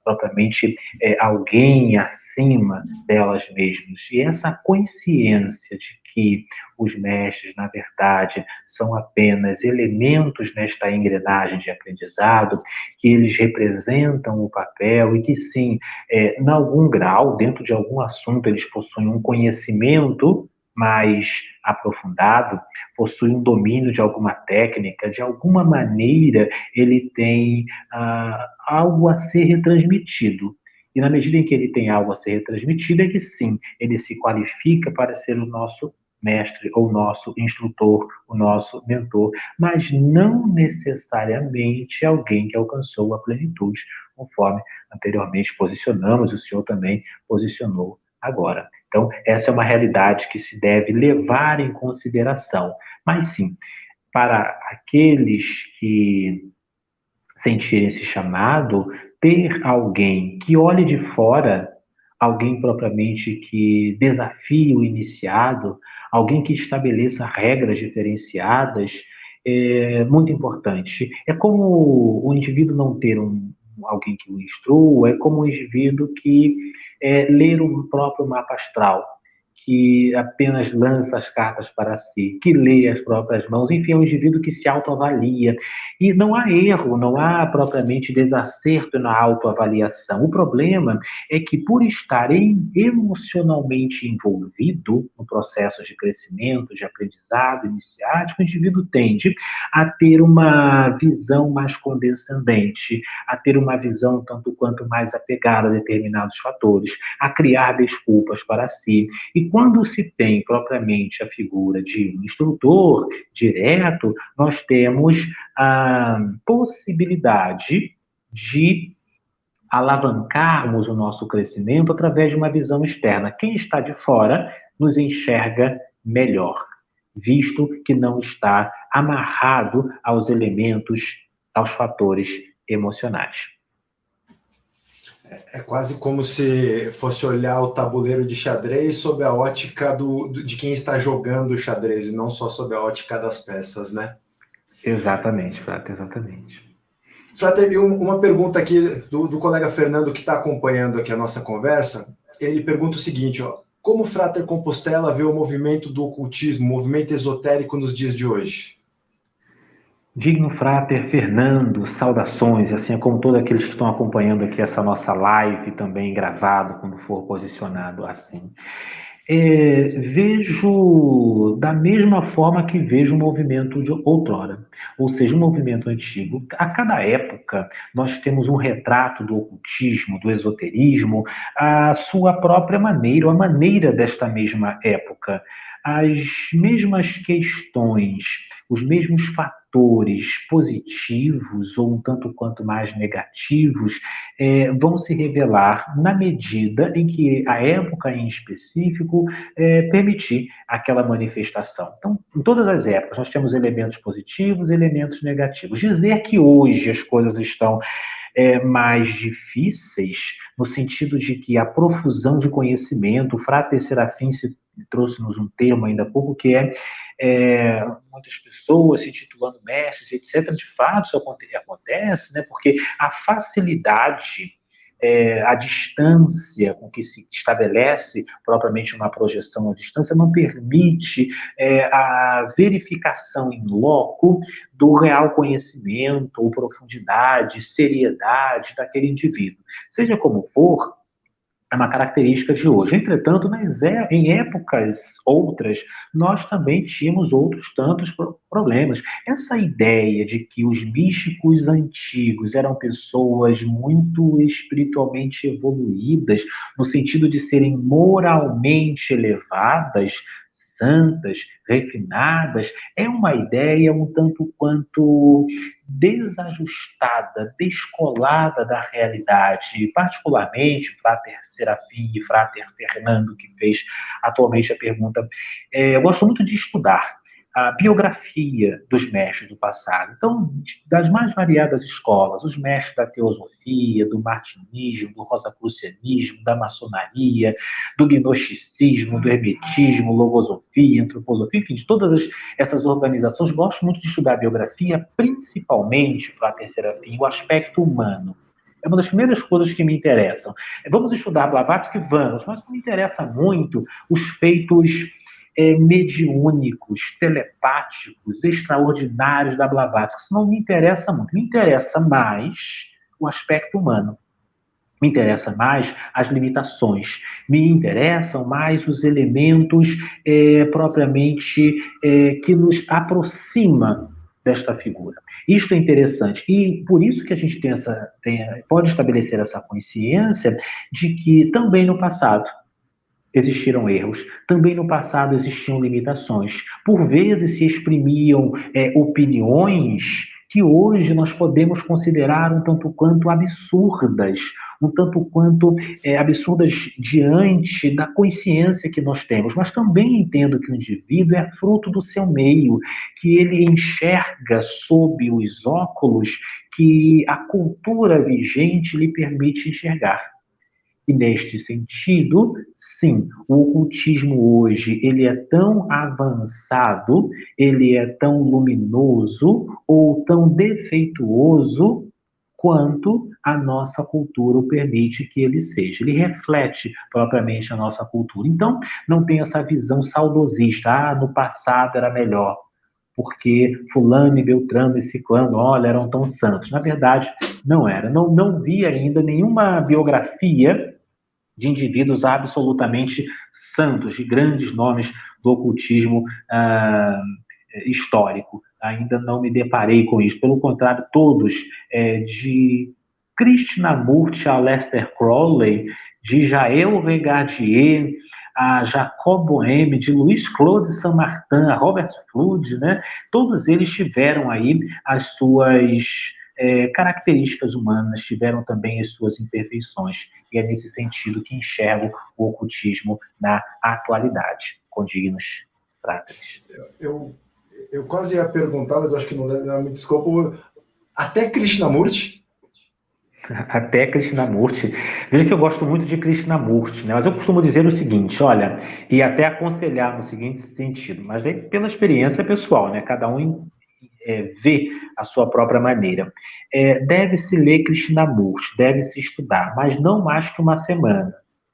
propriamente é, alguém acima delas mesmas. E essa consciência de que os mestres, na verdade, são apenas elementos nesta engrenagem de aprendizado, que eles representam o papel e que, sim, é, em algum grau, dentro de algum assunto, eles possuem um conhecimento mais aprofundado, possui um domínio de alguma técnica, de alguma maneira ele tem ah, algo a ser retransmitido. E na medida em que ele tem algo a ser retransmitido, é que sim, ele se qualifica para ser o nosso mestre ou nosso instrutor, o nosso mentor, mas não necessariamente alguém que alcançou a plenitude, conforme anteriormente posicionamos, o senhor também posicionou agora. Então, essa é uma realidade que se deve levar em consideração. Mas sim, para aqueles que sentirem esse chamado, ter alguém que olhe de fora, alguém propriamente que desafie o iniciado, alguém que estabeleça regras diferenciadas, é muito importante. É como o indivíduo não ter um, alguém que o instrua, é como um indivíduo que é, ler o próprio mapa astral que apenas lança as cartas para si, que lê as próprias mãos, enfim, é um indivíduo que se autoavalia. E não há erro, não há propriamente desacerto na autoavaliação. O problema é que, por estar emocionalmente envolvido no processo de crescimento, de aprendizado iniciático, o indivíduo tende a ter uma visão mais condescendente, a ter uma visão tanto quanto mais apegada a determinados fatores, a criar desculpas para si. E quando se tem propriamente a figura de um instrutor direto, nós temos a possibilidade de alavancarmos o nosso crescimento através de uma visão externa. Quem está de fora nos enxerga melhor, visto que não está amarrado aos elementos, aos fatores emocionais. É quase como se fosse olhar o tabuleiro de xadrez sob a ótica do, de quem está jogando o xadrez e não só sob a ótica das peças, né? Exatamente, Frater, exatamente. Frater, uma pergunta aqui do, do colega Fernando que está acompanhando aqui a nossa conversa. Ele pergunta o seguinte: ó, como o Frater Compostela vê o movimento do ocultismo, movimento esotérico nos dias de hoje? Digno Frater Fernando, saudações, assim como todos aqueles que estão acompanhando aqui essa nossa live também gravado, quando for posicionado assim. É, vejo da mesma forma que vejo o movimento de outrora, ou seja, o movimento antigo. A cada época, nós temos um retrato do ocultismo, do esoterismo, a sua própria maneira, a maneira desta mesma época. As mesmas questões, os mesmos fatores positivos ou um tanto quanto mais negativos é, vão se revelar na medida em que a época em específico é, permitir aquela manifestação. Então, em todas as épocas, nós temos elementos positivos elementos negativos. Dizer que hoje as coisas estão é, mais difíceis, no sentido de que a profusão de conhecimento, o Frater Serafim se trouxe-nos um termo ainda há pouco, que é, é, muitas pessoas se titulando mestres, etc. De fato, isso acontece, né, porque a facilidade é, a distância com que se estabelece propriamente uma projeção à distância não permite é, a verificação em loco do real conhecimento ou profundidade, seriedade daquele indivíduo. Seja como for, é uma característica de hoje. Entretanto, nas, é, em épocas outras, nós também tínhamos outros tantos problemas. Essa ideia de que os místicos antigos eram pessoas muito espiritualmente evoluídas, no sentido de serem moralmente elevadas, santas, refinadas, é uma ideia um tanto quanto desajustada, descolada da realidade, particularmente Frater Serafim e Frater Fernando, que fez atualmente a pergunta. É, eu gosto muito de estudar a biografia dos mestres do passado. Então, das mais variadas escolas, os mestres da teosofia, do martinismo, do rosacrucianismo, da maçonaria, do gnosticismo, do hermetismo, logosofia, antroposofia, enfim, de todas as, essas organizações, gosto muito de estudar a biografia, principalmente, para a terceira fim, o aspecto humano. É uma das primeiras coisas que me interessam. Vamos estudar Blavatsky? Vamos, mas me interessa muito os feitos é, mediúnicos, telepáticos, extraordinários da Blavatsky. Isso não me interessa muito. Me interessa mais o aspecto humano. Me interessa mais as limitações. Me interessam mais os elementos é, propriamente é, que nos aproxima desta figura. Isto é interessante. E por isso que a gente tem essa, tem, pode estabelecer essa consciência de que também no passado existiram erros, também no passado existiam limitações. Por vezes se exprimiam é, opiniões que hoje nós podemos considerar um tanto quanto absurdas, um tanto quanto é, absurdas diante da consciência que nós temos. Mas também entendo que o indivíduo é fruto do seu meio, que ele enxerga sob os óculos que a cultura vigente lhe permite enxergar. E neste sentido, sim, o ocultismo hoje ele é tão avançado, ele é tão luminoso ou tão defeituoso quanto a nossa cultura permite que ele seja. Ele reflete propriamente a nossa cultura. Então, não tem essa visão saudosista, ah, no passado era melhor, porque fulano e beltrano e ciclano, olha, eram tão santos. Na verdade, não era. Não, não vi ainda nenhuma biografia de indivíduos absolutamente santos, de grandes nomes do ocultismo ah, histórico. Ainda não me deparei com isso. Pelo contrário, todos, é, de Krishnamurti a Lester Crowley, de Jael Regardie, a Jacob Boheme, de Luiz Claude Saint-Martin, a Robert Flood, né? Todos eles tiveram aí as suas é, características humanas tiveram também as suas imperfeições, e é nesse sentido que enxergo o ocultismo na atualidade, com dignos práticos. Eu, eu quase ia perguntar, mas acho que não muito escopo. Até Krishnamurti? Até Krishnamurti. Veja que eu gosto muito de Krishnamurti, né? mas eu costumo dizer o seguinte: olha, e até aconselhar no seguinte sentido, mas daí pela experiência pessoal, né? Cada um é, vê a sua própria maneira. É, deve-se ler Krishnamurti, deve-se estudar, mas não mais que uma semana.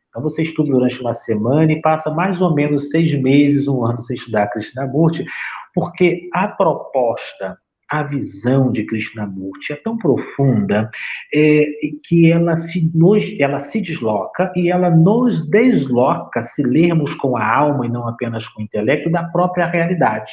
Então você estuda durante uma semana e passa mais ou menos seis meses, um ano sem estudar Krishnamurti, porque a proposta, a visão de Krishnamurti é tão profunda é, que ela se, nos, ela se desloca e ela nos desloca, se lermos com a alma e não apenas com o intelecto, da própria realidade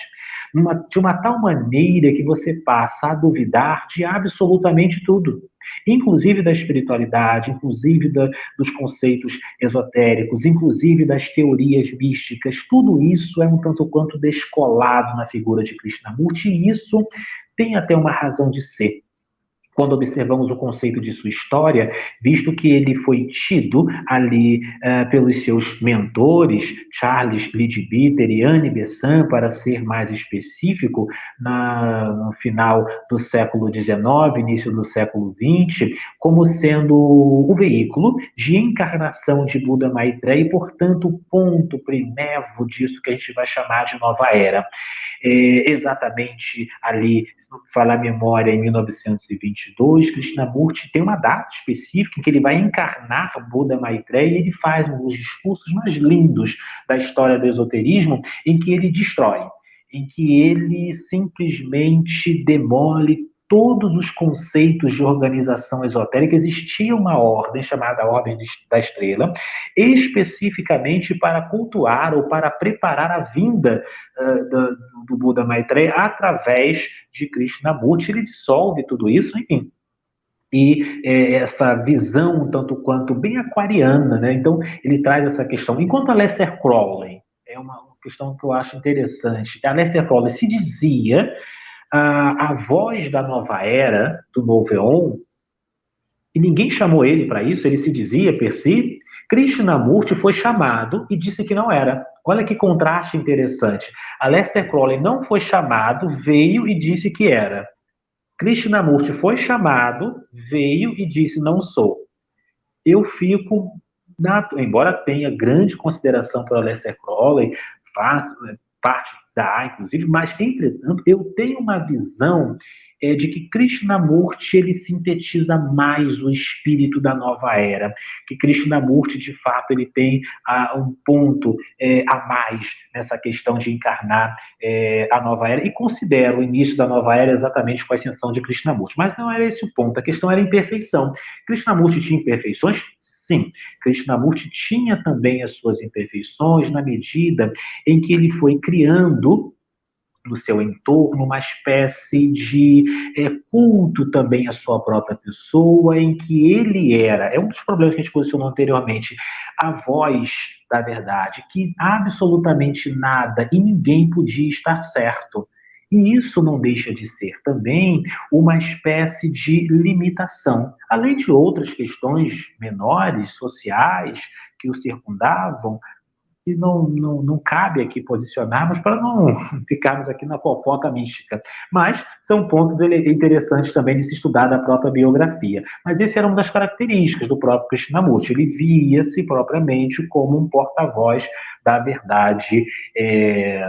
de uma tal maneira que você passa a duvidar de absolutamente tudo, inclusive da espiritualidade, inclusive da, dos conceitos esotéricos, inclusive das teorias místicas. Tudo isso é um tanto quanto descolado na figura de Krishnamurti, e isso tem até uma razão de ser quando observamos o conceito de sua história, visto que ele foi tido ali uh, pelos seus mentores, Charles Leadbeater e Anne Besant, para ser mais específico, na, no final do século XIX, início do século XX, como sendo o veículo de encarnação de Buda Maitreya e, portanto, o ponto primevo disso que a gente vai chamar de nova era. É, exatamente ali, se não falar a memória, em 1922, Krishnamurti tem uma data específica em que ele vai encarnar Buda Maitreya e ele faz um dos discursos mais lindos da história do esoterismo, em que ele destrói, em que ele simplesmente demole todos os conceitos de organização esotérica, existia uma ordem chamada Ordem da Estrela, especificamente para cultuar ou para preparar a vinda uh, do, Buda Maitreya através de Krishnamurti. Ele dissolve tudo isso, enfim. E é, essa visão, tanto quanto bem aquariana, né? Então, ele traz essa questão. Enquanto a Lester Crowley, é uma questão que eu acho interessante, a Lester Crowley se dizia a, a voz da nova era, do novo Eon, e ninguém chamou ele para isso, ele se dizia per si, Krishnamurti foi chamado e disse que não era. Olha que contraste interessante. Aleister Crowley não foi chamado, veio e disse que era. Krishnamurti foi chamado, veio e disse não sou. Eu fico, na, embora tenha grande consideração por Aleister Crowley, faço é, parte da inclusive, mas, entretanto, eu tenho uma visão é, de que Krishnamurti ele sintetiza mais o espírito da nova era, que Krishnamurti, de fato, ele tem ah, um ponto é, a mais nessa questão de encarnar é, a nova era, e considero o início da nova era exatamente com a ascensão de Krishnamurti. Mas não era esse o ponto, a questão era a imperfeição. Krishnamurti tinha imperfeições? Sim, Krishnamurti tinha também as suas imperfeições na medida em que ele foi criando no seu entorno, uma espécie de é, culto também à sua própria pessoa, em que ele era, é um dos problemas que a gente posicionou anteriormente, a voz da verdade, que absolutamente nada e ninguém podia estar certo. E isso não deixa de ser também uma espécie de limitação, além de outras questões menores, sociais, que o circundavam, que não, não, não cabe aqui posicionarmos para não ficarmos aqui na fofoca mística. Mas são pontos interessantes também de se estudar da própria biografia. Mas esse era uma das características do próprio Krishnamurti. Ele via-se propriamente como um porta-voz da verdade é,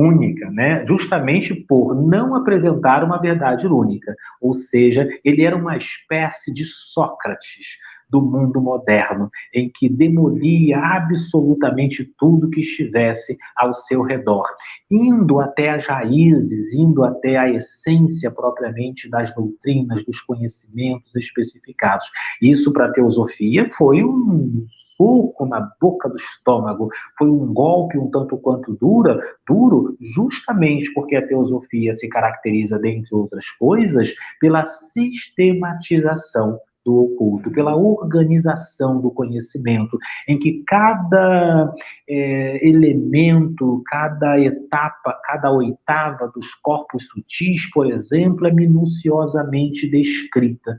única, né? justamente por não apresentar uma verdade única. Ou seja, ele era uma espécie de Sócrates do mundo moderno, em que demolia absolutamente tudo que estivesse ao seu redor, indo até as raízes, indo até a essência propriamente das doutrinas, dos conhecimentos especificados. Isso para a teosofia foi um soco na boca do estômago, foi um golpe um tanto quanto dura, duro, justamente porque a teosofia se caracteriza, dentre outras coisas, pela sistematização do oculto, pela organização do conhecimento, em que cada é, elemento, cada etapa, cada oitava dos corpos sutis, por exemplo, é minuciosamente descrita.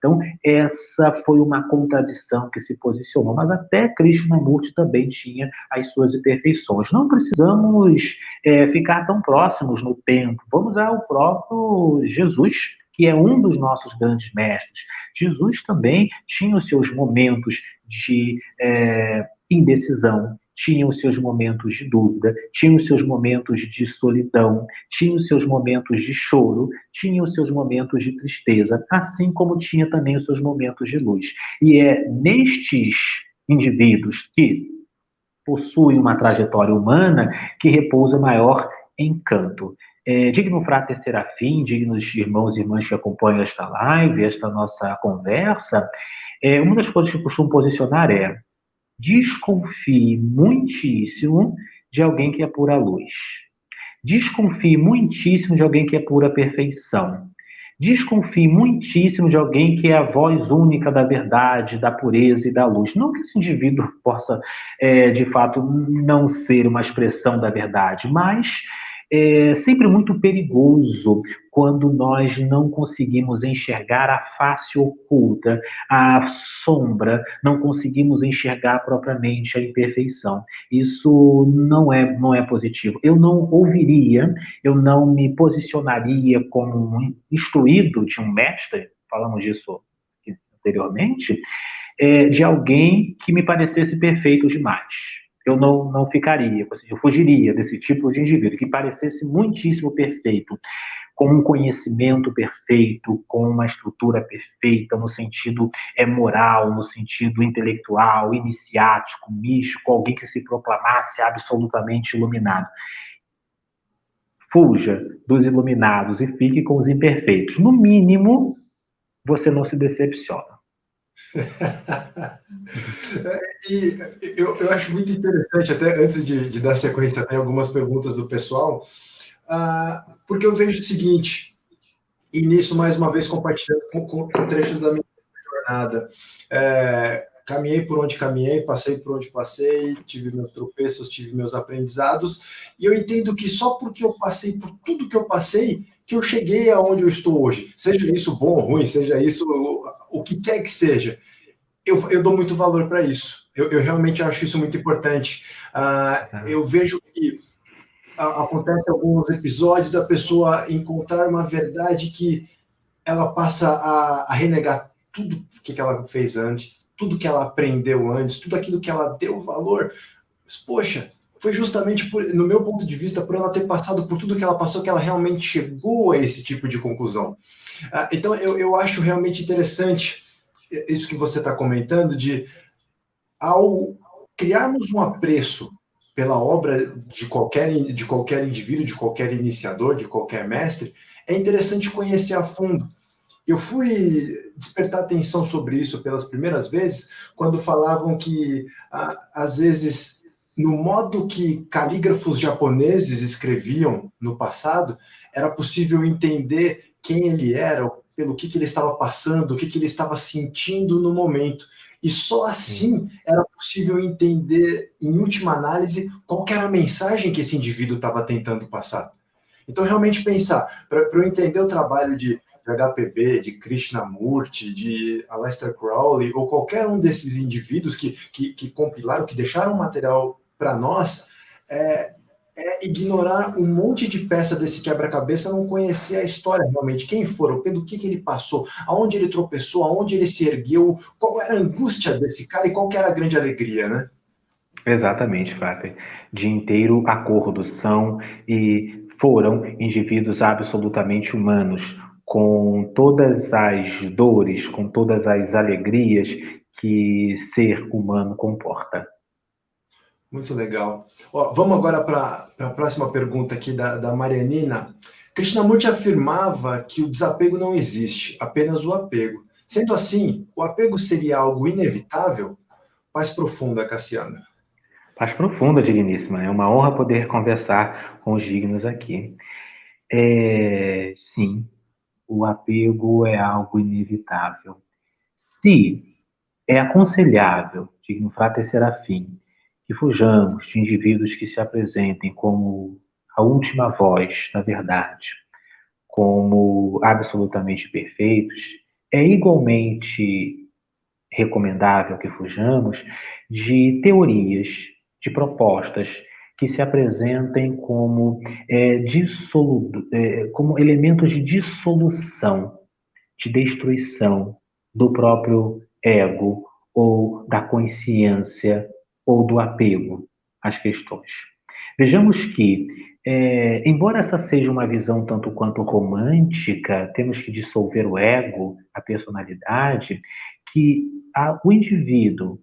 Então, essa foi uma contradição que se posicionou, mas até Krishnamurti também tinha as suas imperfeições. Não precisamos é, ficar tão próximos no tempo, vamos ao próprio Jesus que é um dos nossos grandes mestres. Jesus também tinha os seus momentos de é, indecisão, tinha os seus momentos de dúvida, tinha os seus momentos de solidão, tinha os seus momentos de choro, tinha os seus momentos de tristeza, assim como tinha também os seus momentos de luz. E é nestes indivíduos que possuem uma trajetória humana que repousa maior encanto. É, digno frater serafim, dignos irmãos e irmãs que acompanham esta live, esta nossa conversa, é, uma das coisas que eu costumo posicionar é desconfie muitíssimo de alguém que é pura luz. Desconfie muitíssimo de alguém que é pura perfeição. Desconfie muitíssimo de alguém que é a voz única da verdade, da pureza e da luz. Não que esse indivíduo possa, é, de fato, não ser uma expressão da verdade, mas é sempre muito perigoso quando nós não conseguimos enxergar a face oculta, a sombra, não conseguimos enxergar propriamente a imperfeição. Isso não é, não é positivo. Eu não ouviria, eu não me posicionaria como um instruído de um mestre, falamos disso anteriormente, é, de alguém que me parecesse perfeito demais eu não, não ficaria, eu fugiria desse tipo de indivíduo que parecesse muitíssimo perfeito, com um conhecimento perfeito, com uma estrutura perfeita, no sentido é, moral, no sentido intelectual, iniciático, místico, alguém que se proclamasse absolutamente iluminado. Fuja dos iluminados e fique com os imperfeitos. No mínimo, você não se decepciona. E eu, eu acho muito interessante, até antes de, de dar sequência a algumas perguntas do pessoal, uh, porque eu vejo o seguinte, e nisso mais uma vez compartilhando com, com, com trechos da minha jornada. É, caminhei por onde caminhei, passei por onde passei, tive meus tropeços, tive meus aprendizados, e eu entendo que só porque eu passei por tudo que eu passei, que eu cheguei aonde eu estou hoje, seja isso bom ou ruim, seja isso o, que quer que seja, eu, eu dou muito valor para isso. Eu, eu, realmente acho isso muito importante. Uh, eu vejo que acontece alguns episódios da pessoa encontrar uma verdade que ela passa a, a renegar tudo que, que ela fez antes, tudo que ela aprendeu antes, tudo aquilo que ela deu valor. Mas, poxa, foi justamente, por, no meu ponto de vista, por ela ter passado por tudo que ela passou, que ela realmente chegou a esse tipo de conclusão. Ah, então, eu, eu acho realmente interessante isso que você está comentando, de ao criarmos um apreço pela obra de qualquer, de qualquer indivíduo, de qualquer iniciador, de qualquer mestre, é interessante conhecer a fundo. Eu fui despertar atenção sobre isso pelas primeiras vezes quando falavam que, às vezes, no modo que calígrafos japoneses escreviam no passado, era possível entender quem ele era, pelo que, que ele estava passando, o que, que ele estava sentindo no momento. E só assim era possível entender, em última análise, qual era a mensagem que esse indivíduo estava tentando passar. Então, realmente pensar, para eu entender o trabalho de, de HPB, de Krishnamurti, de Aleister Crowley, ou qualquer um desses indivíduos que, que, que compilaram, que deixaram material para nós, é, é ignorar um monte de peça desse quebra-cabeça, não conhecer a história realmente, quem foram, pelo que, que ele passou, aonde ele tropeçou, aonde ele se ergueu, qual era a angústia desse cara e qual era a grande alegria, né? Exatamente, Frater. De inteiro acordo são e foram indivíduos absolutamente humanos, com todas as dores, com todas as alegrias que ser humano comporta. Muito legal. Ó, vamos agora para a próxima pergunta aqui da, da Marianina. Krishnamurti afirmava que o desapego não existe, apenas o apego. Sendo assim, o apego seria algo inevitável? Paz profunda, Cassiana. Paz profunda, digníssima. É uma honra poder conversar com os dignos aqui. É, sim, o apego é algo inevitável. Se é aconselhável, digno frater serafim, que fujamos de indivíduos que se apresentem como a última voz da verdade, como absolutamente perfeitos, é igualmente recomendável que fujamos de teorias, de propostas que se apresentem como, é, dissolu é, como elementos de dissolução, de destruição do próprio ego ou da consciência ou do apego às questões. Vejamos que, é, embora essa seja uma visão tanto quanto romântica, temos que dissolver o ego, a personalidade, que a, o indivíduo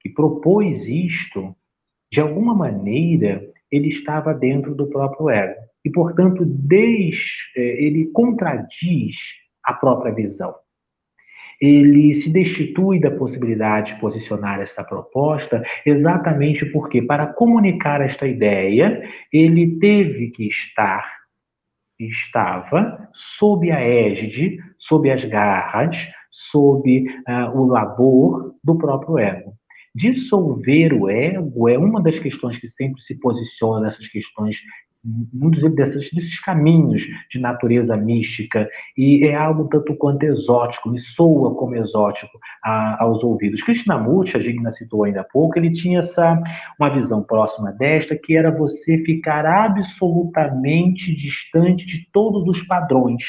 que propôs isto, de alguma maneira, ele estava dentro do próprio ego. E, portanto, des, é, ele contradiz a própria visão ele se destitui da possibilidade de posicionar essa proposta exatamente porque, para comunicar esta ideia, ele teve que estar, estava, sob a égide, sob as garras, sob uh, o labor do próprio ego. Dissolver o ego é uma das questões que sempre se posiciona nessas questões muitos desses, caminhos de natureza mística e é algo tanto quanto exótico, me soa como exótico a, aos ouvidos. Krishnamurti, a Gigna citou ainda há pouco, ele tinha essa uma visão próxima desta, que era você ficar absolutamente distante de todos os padrões,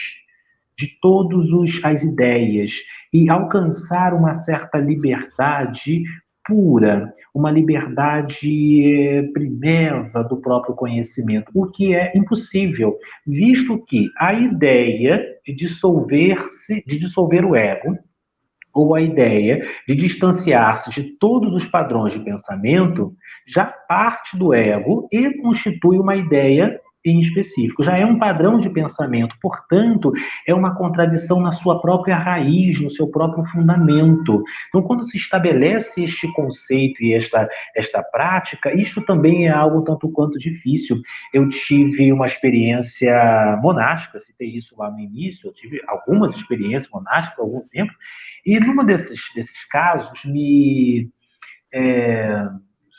de todas as ideias e alcançar uma certa liberdade pura, uma liberdade eh, primeva do próprio conhecimento, o que é impossível, visto que a ideia de dissolver-se, de dissolver o ego, ou a ideia de distanciar-se de todos os padrões de pensamento, já parte do ego e constitui uma ideia em específico. Já é um padrão de pensamento, portanto, é uma contradição na sua própria raiz, no seu próprio fundamento. Então, quando se estabelece este conceito e esta, esta prática, isto também é algo tanto quanto difícil. Eu tive uma experiência monástica, citei isso lá no início, eu tive algumas experiências monásticas há algum tempo, e numa desses, desses casos me é,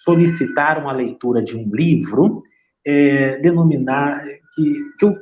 solicitaram a leitura de um livro é, denominar, que, que, eu,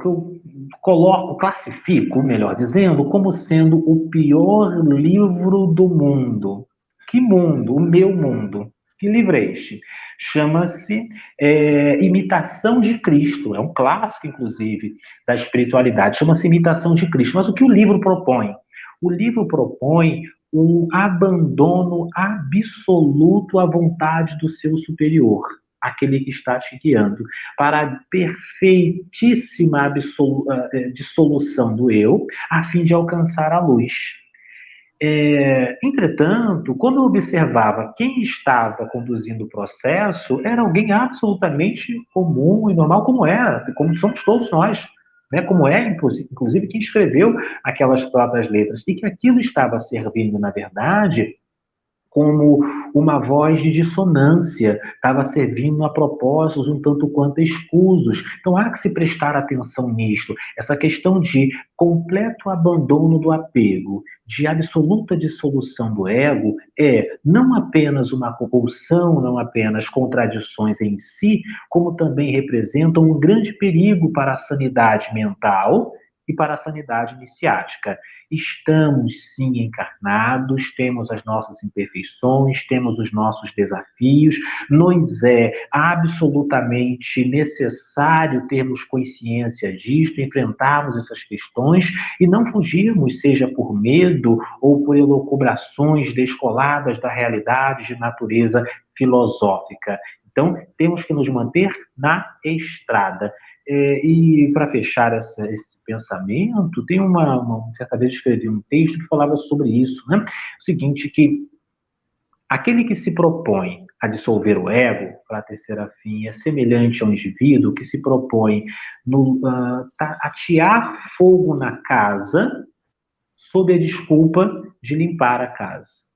que eu coloco, classifico, melhor dizendo, como sendo o pior livro do mundo. Que mundo? O meu mundo. Que livro é este? Chama-se é, Imitação de Cristo. É um clássico, inclusive, da espiritualidade. Chama-se Imitação de Cristo. Mas o que o livro propõe? O livro propõe o abandono absoluto à vontade do seu superior, aquele que está te guiando, para a perfeitíssima eh, eh, dissolução do eu, a fim de alcançar a luz. É, entretanto, quando eu observava quem estava conduzindo o processo, era alguém absolutamente comum e normal, como era, como somos todos nós né, como é, inclusive, quem escreveu aquelas próprias letras, e que aquilo estava servindo, na verdade, como uma voz de dissonância, estava servindo a propósitos um tanto quanto escusos. Então há que se prestar atenção nisto. Essa questão de completo abandono do apego, de absoluta dissolução do ego, é não apenas uma compulsão, não apenas contradições em si, como também representa um grande perigo para a sanidade mental e para a sanidade iniciática. Estamos sim encarnados, temos as nossas imperfeições, temos os nossos desafios, nos é absolutamente necessário termos consciência disto, enfrentarmos essas questões e não fugirmos, seja por medo ou por elucubrações descoladas da realidade de natureza filosófica. Então, temos que nos manter na estrada. É, e para fechar essa, esse pensamento, tem uma, uma, certa vez escrevi um texto que falava sobre isso, né? O seguinte, que aquele que se propõe a dissolver o ego, para a terceira fim, é semelhante a um indivíduo que se propõe no, uh, atear fogo na casa sob a desculpa de limpar a casa.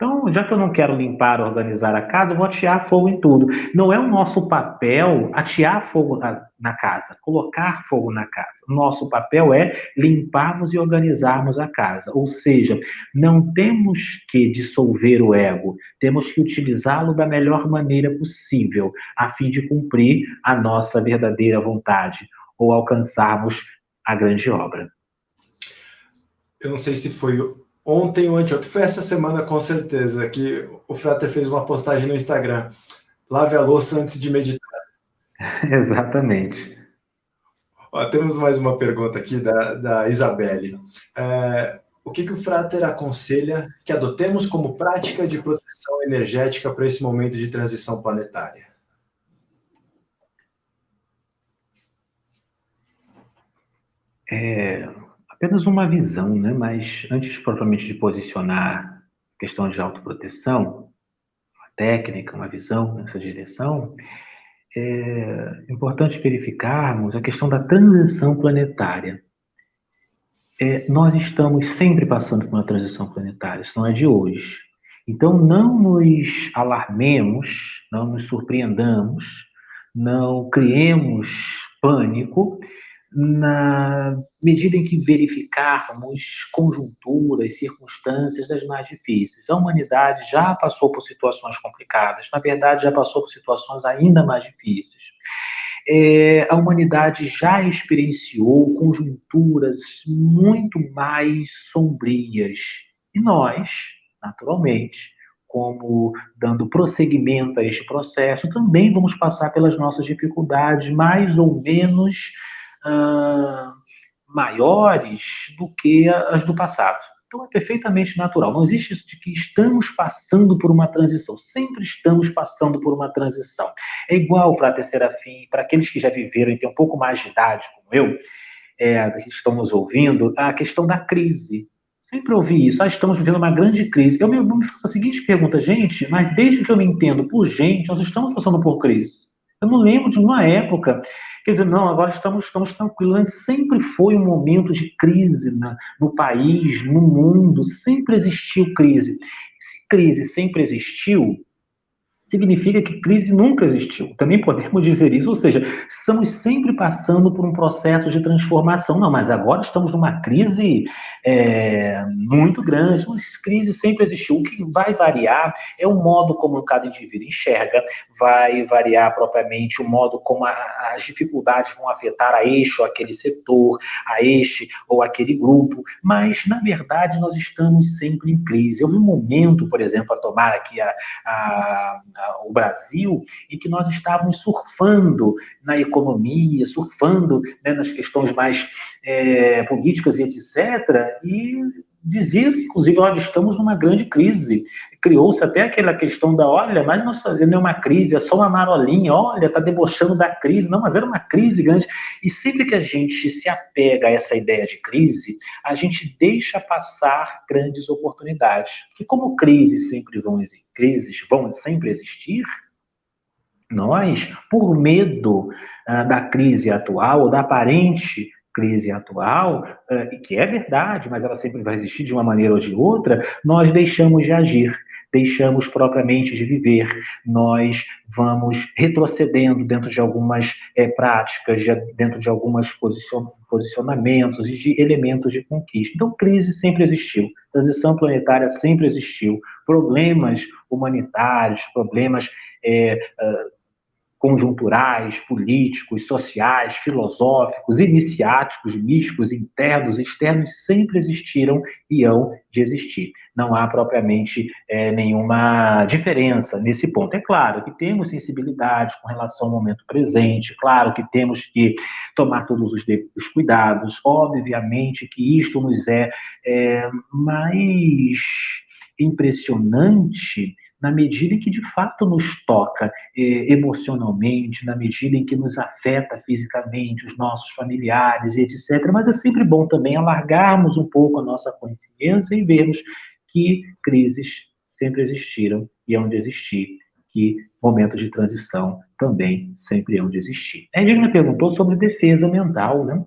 Então, já que eu não quero limpar, organizar a casa, eu vou atear fogo em tudo. Não é o nosso papel atear fogo na, na casa, colocar fogo na casa. Nosso papel é limparmos e organizarmos a casa. Ou seja, não temos que dissolver o ego, temos que utilizá-lo da melhor maneira possível, a fim de cumprir a nossa verdadeira vontade ou alcançarmos a grande obra. Eu não sei se foi ontem ou anteontem, foi essa semana com certeza, que o Frater fez uma postagem no Instagram. Lave a louça antes de meditar. Exatamente. Ó, temos mais uma pergunta aqui da, da Isabelle. É, o que, que o Frater aconselha que adotemos como prática de proteção energética para esse momento de transição planetária? É, apenas uma visão, né? mas antes propriamente de posicionar questão de autoproteção, uma técnica, uma visão nessa direção, é importante verificarmos a questão da transição planetária. É, nós estamos sempre passando por uma transição planetária, isso não é de hoje. Então, não nos alarmemos, não nos surpreendamos, não criemos pânico na medida em que verificarmos conjunturas, circunstâncias das mais difíceis. A humanidade já passou por situações complicadas, na verdade, já passou por situações ainda mais difíceis. É, a humanidade já experienciou conjunturas muito mais sombrias. E nós, naturalmente, como dando prosseguimento a este processo, também vamos passar pelas nossas dificuldades mais ou menos uh, maiores do que as do passado. Então é perfeitamente natural. Não existe isso de que estamos passando por uma transição. Sempre estamos passando por uma transição. É igual para a terceira fim, para aqueles que já viveram e têm um pouco mais de idade, como eu, é, que ouvindo, a questão da crise. Sempre ouvi isso. Ah, estamos vivendo uma grande crise. Eu me, me faço a seguinte pergunta, gente, mas desde que eu me entendo por gente, nós estamos passando por crise. Eu não lembro de uma época Quer dizer, não, agora estamos, estamos tranquilos. Mas sempre foi um momento de crise na, no país, no mundo, sempre existiu crise. Se crise sempre existiu, significa que crise nunca existiu. Também podemos dizer isso, ou seja, estamos sempre passando por um processo de transformação. Não, mas agora estamos numa crise é, muito grande. Mas crise sempre existiu. O que vai variar é o modo como cada indivíduo enxerga, vai variar propriamente o modo como a, as dificuldades vão afetar a este ou aquele setor, a este ou aquele grupo. Mas, na verdade, nós estamos sempre em crise. Houve um momento, por exemplo, a tomar aqui a, a o Brasil, em que nós estávamos surfando na economia, surfando né, nas questões mais é, políticas e etc. E dizia-se, inclusive, olha, estamos numa grande crise. Criou-se até aquela questão da, olha, mas não é uma crise, é só uma marolinha, olha, está debochando da crise. Não, mas era uma crise grande. E sempre que a gente se apega a essa ideia de crise, a gente deixa passar grandes oportunidades. E como crises sempre vão existir, crises vão sempre existir, nós, por medo uh, da crise atual, ou da aparente crise atual, uh, que é verdade, mas ela sempre vai existir de uma maneira ou de outra, nós deixamos de agir deixamos propriamente de viver, nós vamos retrocedendo dentro de algumas é, práticas, de, dentro de alguns posicionamentos e de elementos de conquista. Então, crise sempre existiu, transição planetária sempre existiu, problemas humanitários, problemas é, conjunturais, políticos, sociais, filosóficos, iniciáticos, místicos, internos, externos, sempre existiram e hão de existir. Não há propriamente é, nenhuma diferença nesse ponto. É claro que temos sensibilidade com relação ao momento presente, claro que temos que tomar todos os cuidados, obviamente que isto nos é, é mais impressionante na medida em que de fato nos toca eh, emocionalmente, na medida em que nos afeta fisicamente, os nossos familiares etc. Mas é sempre bom também alargarmos um pouco a nossa consciência e vermos que crises sempre existiram e hão de existir, que momentos de transição também sempre hão de existir. A gente me perguntou sobre defesa mental, né?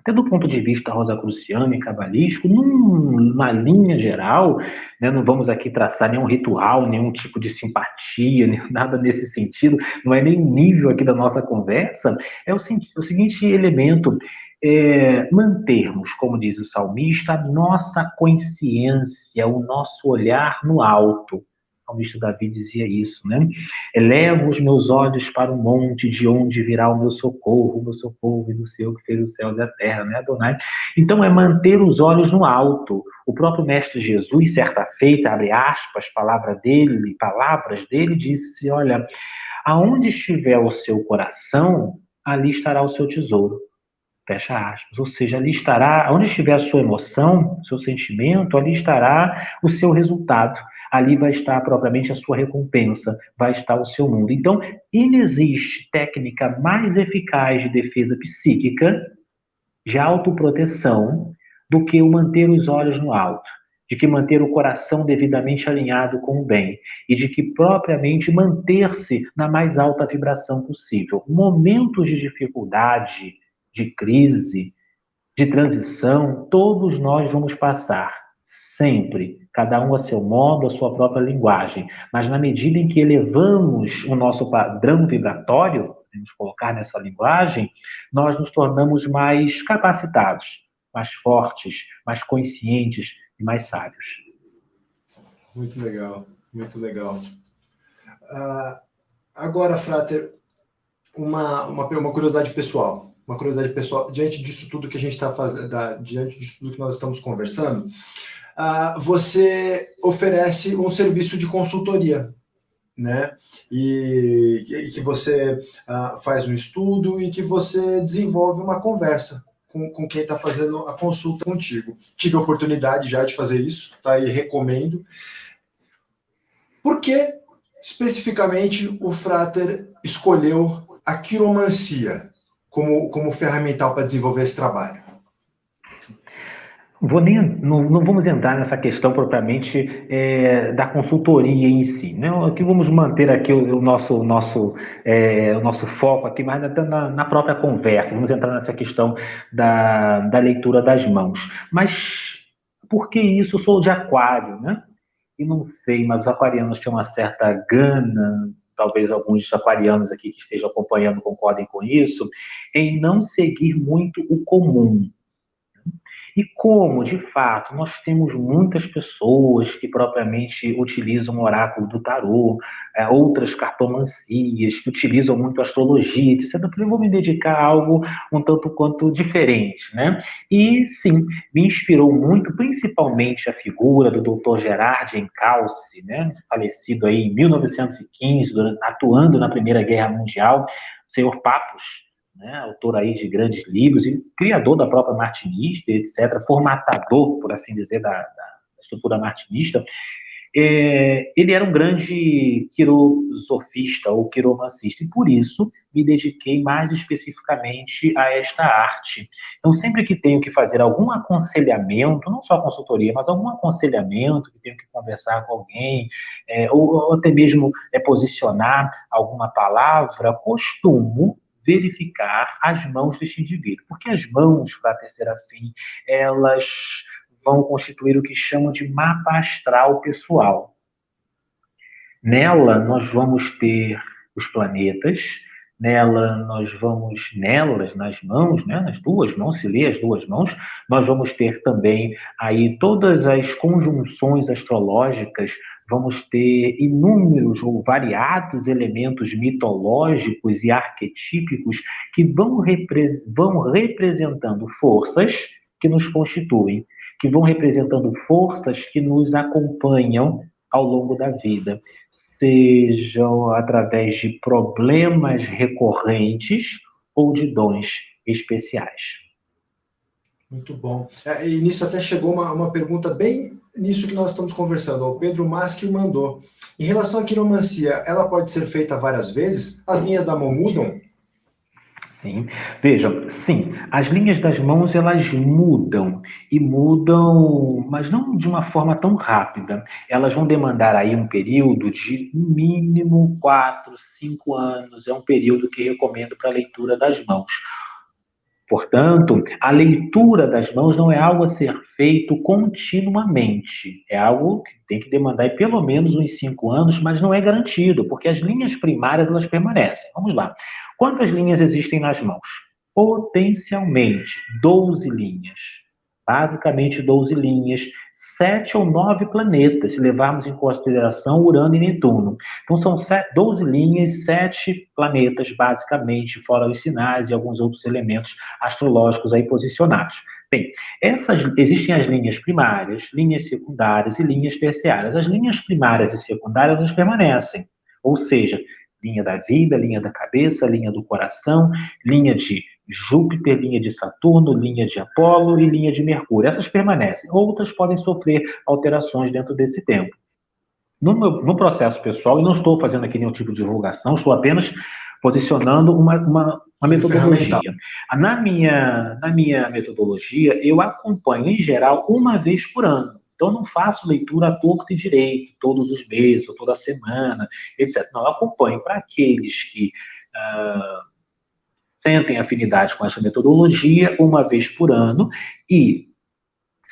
Até do ponto de vista rosacruciano e cabalístico, numa linha geral, né, não vamos aqui traçar nenhum ritual, nenhum tipo de simpatia, nada nesse sentido, não é nem nível aqui da nossa conversa, é o, o seguinte elemento, é, mantermos, como diz o salmista, a nossa consciência, o nosso olhar no alto, salmista Davi dizia isso, né? Elevo os meus olhos para o monte, de onde virá o meu socorro, o meu socorro do Senhor que fez os céus e a terra, né, Adonai? Então é manter os olhos no alto. O próprio Mestre Jesus, certa feita, abre aspas, palavra dele, palavras dele, disse: Olha, aonde estiver o seu coração, ali estará o seu tesouro. Fecha aspas. Ou seja, ali estará, onde estiver a sua emoção, seu sentimento, ali estará o seu resultado ali vai estar propriamente a sua recompensa, vai estar o seu mundo. Então, inexiste técnica mais eficaz de defesa psíquica, de autoproteção, do que o manter os olhos no alto, de que manter o coração devidamente alinhado com o bem e de que propriamente manter-se na mais alta vibração possível. Momentos de dificuldade, de crise, de transição, todos nós vamos passar sempre, cada um a seu modo, a sua própria linguagem. Mas na medida em que elevamos o nosso padrão vibratório, vamos colocar nessa linguagem, nós nos tornamos mais capacitados, mais fortes, mais conscientes e mais sábios. Muito legal, muito legal. Uh, agora, Frater, uma, uma, uma curiosidade pessoal. Uma curiosidade pessoal, diante disso tudo que a gente está fazendo, diante disso tudo que nós estamos conversando, uh, você oferece um serviço de consultoria, né? E, e que você uh, faz um estudo e que você desenvolve uma conversa com, com quem está fazendo a consulta contigo. Tive a oportunidade já de fazer isso, tá? E recomendo. Por que especificamente o Frater escolheu a quiromancia como, como ferramental para desenvolver esse trabalho? Vou nem, não, não, vamos entrar nessa questão propriamente é, da consultoria em si. Né? Aqui vamos manter aqui o, o nosso, nosso, é, o nosso foco aqui mais na, na, própria conversa. Vamos entrar nessa questão da, da leitura das mãos. Mas por que isso? Eu sou de aquário, né? E não sei, mas os aquarianos têm uma certa gana, talvez alguns aquarianos aqui que estejam acompanhando concordem com isso, em não seguir muito o comum e como, de fato, nós temos muitas pessoas que propriamente utilizam o oráculo do tarô, é, outras cartomancias, que utilizam muito astrologia, etc. Eu vou me dedicar a algo um tanto quanto diferente, né? E, sim, me inspirou muito, principalmente a figura do Dr. Gerard Encalce, né? Falecido aí em 1915, atuando na Primeira Guerra Mundial, senhor Papos, né, autor aí de grandes livros e criador da própria martinista, etc., formatador, por assim dizer, da, da estrutura martinista, é, ele era um grande quirosofista ou quiromancista, e por isso me dediquei mais especificamente a esta arte. Então, sempre que tenho que fazer algum aconselhamento, não só consultoria, mas algum aconselhamento, que tenho que conversar com alguém, é, ou, ou, até mesmo é, posicionar alguma palavra, costumo verificar as mãos deste indivíduo. Porque as mãos, para a terceira fim, elas vão constituir o que chamam de mapa astral pessoal. Nela, nós vamos ter os planetas, nela nós vamos, nelas, nas mãos, né, nas duas mãos, se lê as duas mãos, nós vamos ter também aí todas as conjunções astrológicas, vamos ter inúmeros ou variados elementos mitológicos e arquetípicos que vão, vão representando forças que nos constituem, que vão representando forças que nos acompanham ao longo da vida sejam através de problemas recorrentes ou de dons especiais. Muito bom. É, e nisso até chegou uma, uma pergunta bem nisso que nós estamos conversando. O Pedro Maschi mandou. Em relação à quiromancia, ela pode ser feita várias vezes? As linhas da mão mudam? Sim. Vejam, sim, as linhas das mãos elas mudam e mudam, mas não de uma forma tão rápida. Elas vão demandar aí um período de mínimo quatro, cinco anos. É um período que recomendo para a leitura das mãos. Portanto, a leitura das mãos não é algo a ser feito continuamente. É algo que tem que demandar pelo menos uns cinco anos, mas não é garantido, porque as linhas primárias elas permanecem. Vamos lá. Quantas linhas existem nas mãos? Potencialmente 12 linhas. Basicamente 12 linhas, sete ou nove planetas, se levarmos em consideração Urano e Netuno. Então são 12 linhas, sete planetas, basicamente, fora os sinais e alguns outros elementos astrológicos aí posicionados. Bem, essas, existem as linhas primárias, linhas secundárias e linhas terciárias. As linhas primárias e secundárias elas permanecem, ou seja, linha da vida, linha da cabeça, linha do coração, linha de Júpiter, linha de Saturno, linha de Apolo e linha de Mercúrio. Essas permanecem. Outras podem sofrer alterações dentro desse tempo. No, meu, no processo pessoal, e não estou fazendo aqui nenhum tipo de divulgação, estou apenas posicionando uma, uma, uma metodologia. Na minha, na minha metodologia, eu acompanho, em geral, uma vez por ano. Então, não faço leitura à torta e direito, todos os meses, ou toda semana, etc. Não, eu acompanho para aqueles que uh, sentem afinidade com essa metodologia, uma vez por ano, e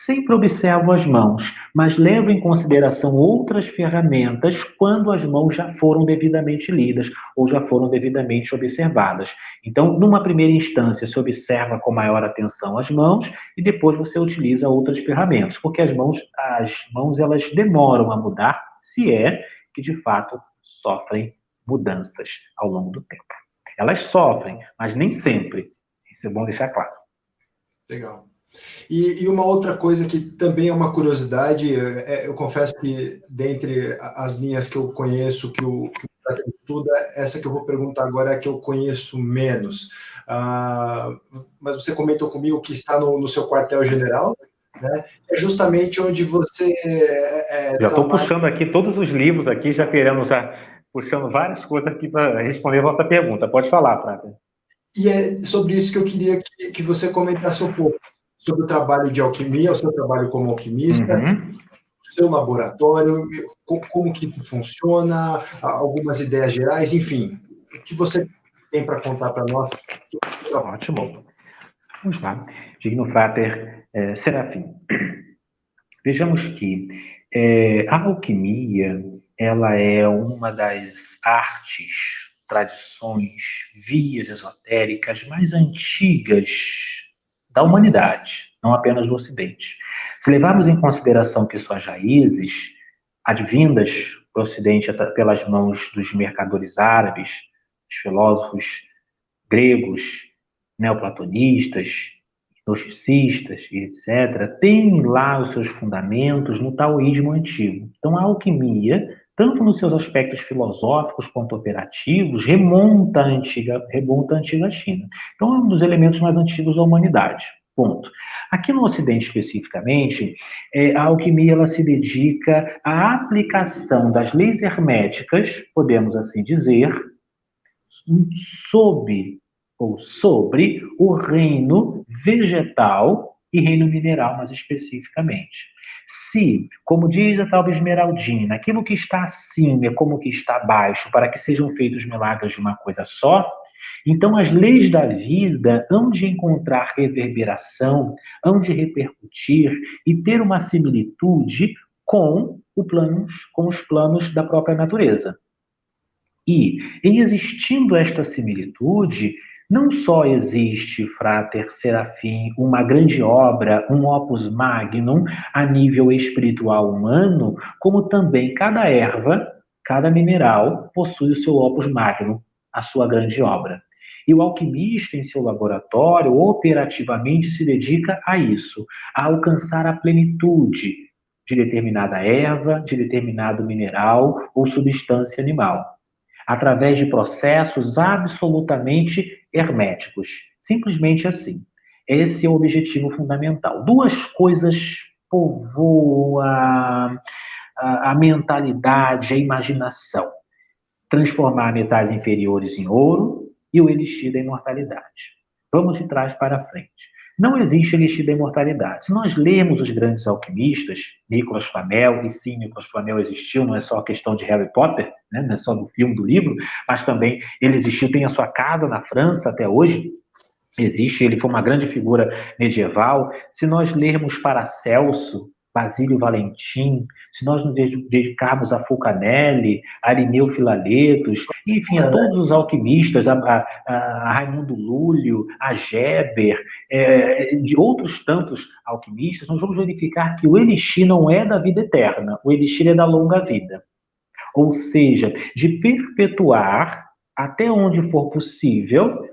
sempre observo as mãos, mas levo em consideração outras ferramentas quando as mãos já foram devidamente lidas ou já foram devidamente observadas. Então, numa primeira instância, se observa com maior atenção as mãos e depois você utiliza outras ferramentas, porque as mãos, as mãos elas demoram a mudar, se é que de fato sofrem mudanças ao longo do tempo. Elas sofrem, mas nem sempre. Isso é bom deixar claro. Legal. E, e, uma outra coisa que também é uma curiosidade, é, eu confesso que dentre as linhas que eu conheço, que o, que o estuda, essa que eu vou perguntar agora é a que eu conheço menos. Ah, mas você comentou comigo que está no, no seu quartel-general, né? É justamente onde você. É, é já estou puxando aqui todos os livros aqui, já querendo já puxando várias coisas aqui para responder a vossa pergunta. Pode falar, Prata. E é sobre isso que eu queria que, que você comentasse um pouco sobre o trabalho de alquimia, o seu trabalho como alquimista, uhum. o seu laboratório, como que funciona, algumas ideias gerais, enfim, o que você tem para contar para nós? Ótimo. Vamos lá. Digno Frater é, Serafim. Vejamos que é, a alquimia ela é uma das artes, tradições, vias esotéricas mais antigas da humanidade, não apenas do Ocidente. Se levarmos em consideração que suas raízes, advindas do Ocidente pelas mãos dos mercadores árabes, dos filósofos gregos, neoplatonistas, gnosticistas e etc., têm lá os seus fundamentos no taoísmo antigo. Então, a alquimia, tanto nos seus aspectos filosóficos quanto operativos, remonta à antiga, remonta à antiga China. Então, é um dos elementos mais antigos da humanidade. Ponto. Aqui no Ocidente especificamente, é, a alquimia ela se dedica à aplicação das leis herméticas, podemos assim dizer, sob ou sobre o reino vegetal e reino mineral, mais especificamente. Se, como diz a tal Esmeraldina, aquilo que está acima é como que está abaixo, para que sejam feitos milagres de uma coisa só, então as leis da vida hão de encontrar reverberação, hão de repercutir e ter uma similitude com, planos, com os planos da própria natureza. E, em existindo esta similitude, não só existe, Frater Serafim, uma grande obra, um opus magnum a nível espiritual humano, como também cada erva, cada mineral possui o seu opus magnum, a sua grande obra. E o alquimista, em seu laboratório, operativamente se dedica a isso, a alcançar a plenitude de determinada erva, de determinado mineral ou substância animal, através de processos absolutamente herméticos. Simplesmente assim. Esse é o objetivo fundamental. Duas coisas povoam a, a, mentalidade, a imaginação. Transformar metais inferiores em ouro e o elixir da imortalidade. Vamos de trás para frente. Não existe elixir da imortalidade. Se nós lermos os grandes alquimistas, Nicolas Flamel, e sim, Nicolas Flamel existiu, não é só a questão de Harry Potter, né? não é só do filme, do livro, mas também ele existiu, tem a sua casa na França até hoje, existe, ele foi uma grande figura medieval. Se nós lermos Paracelso, Basílio Valentim, se nós nos dedicarmos a Fulcanelli, a Arineu Filaletos, enfim, a todos os alquimistas, a, a, a Raimundo Lúlio, a Geber, é, de outros tantos alquimistas, nós vamos verificar que o elixir não é da vida eterna, o elixir é da longa vida. Ou seja, de perpetuar até onde for possível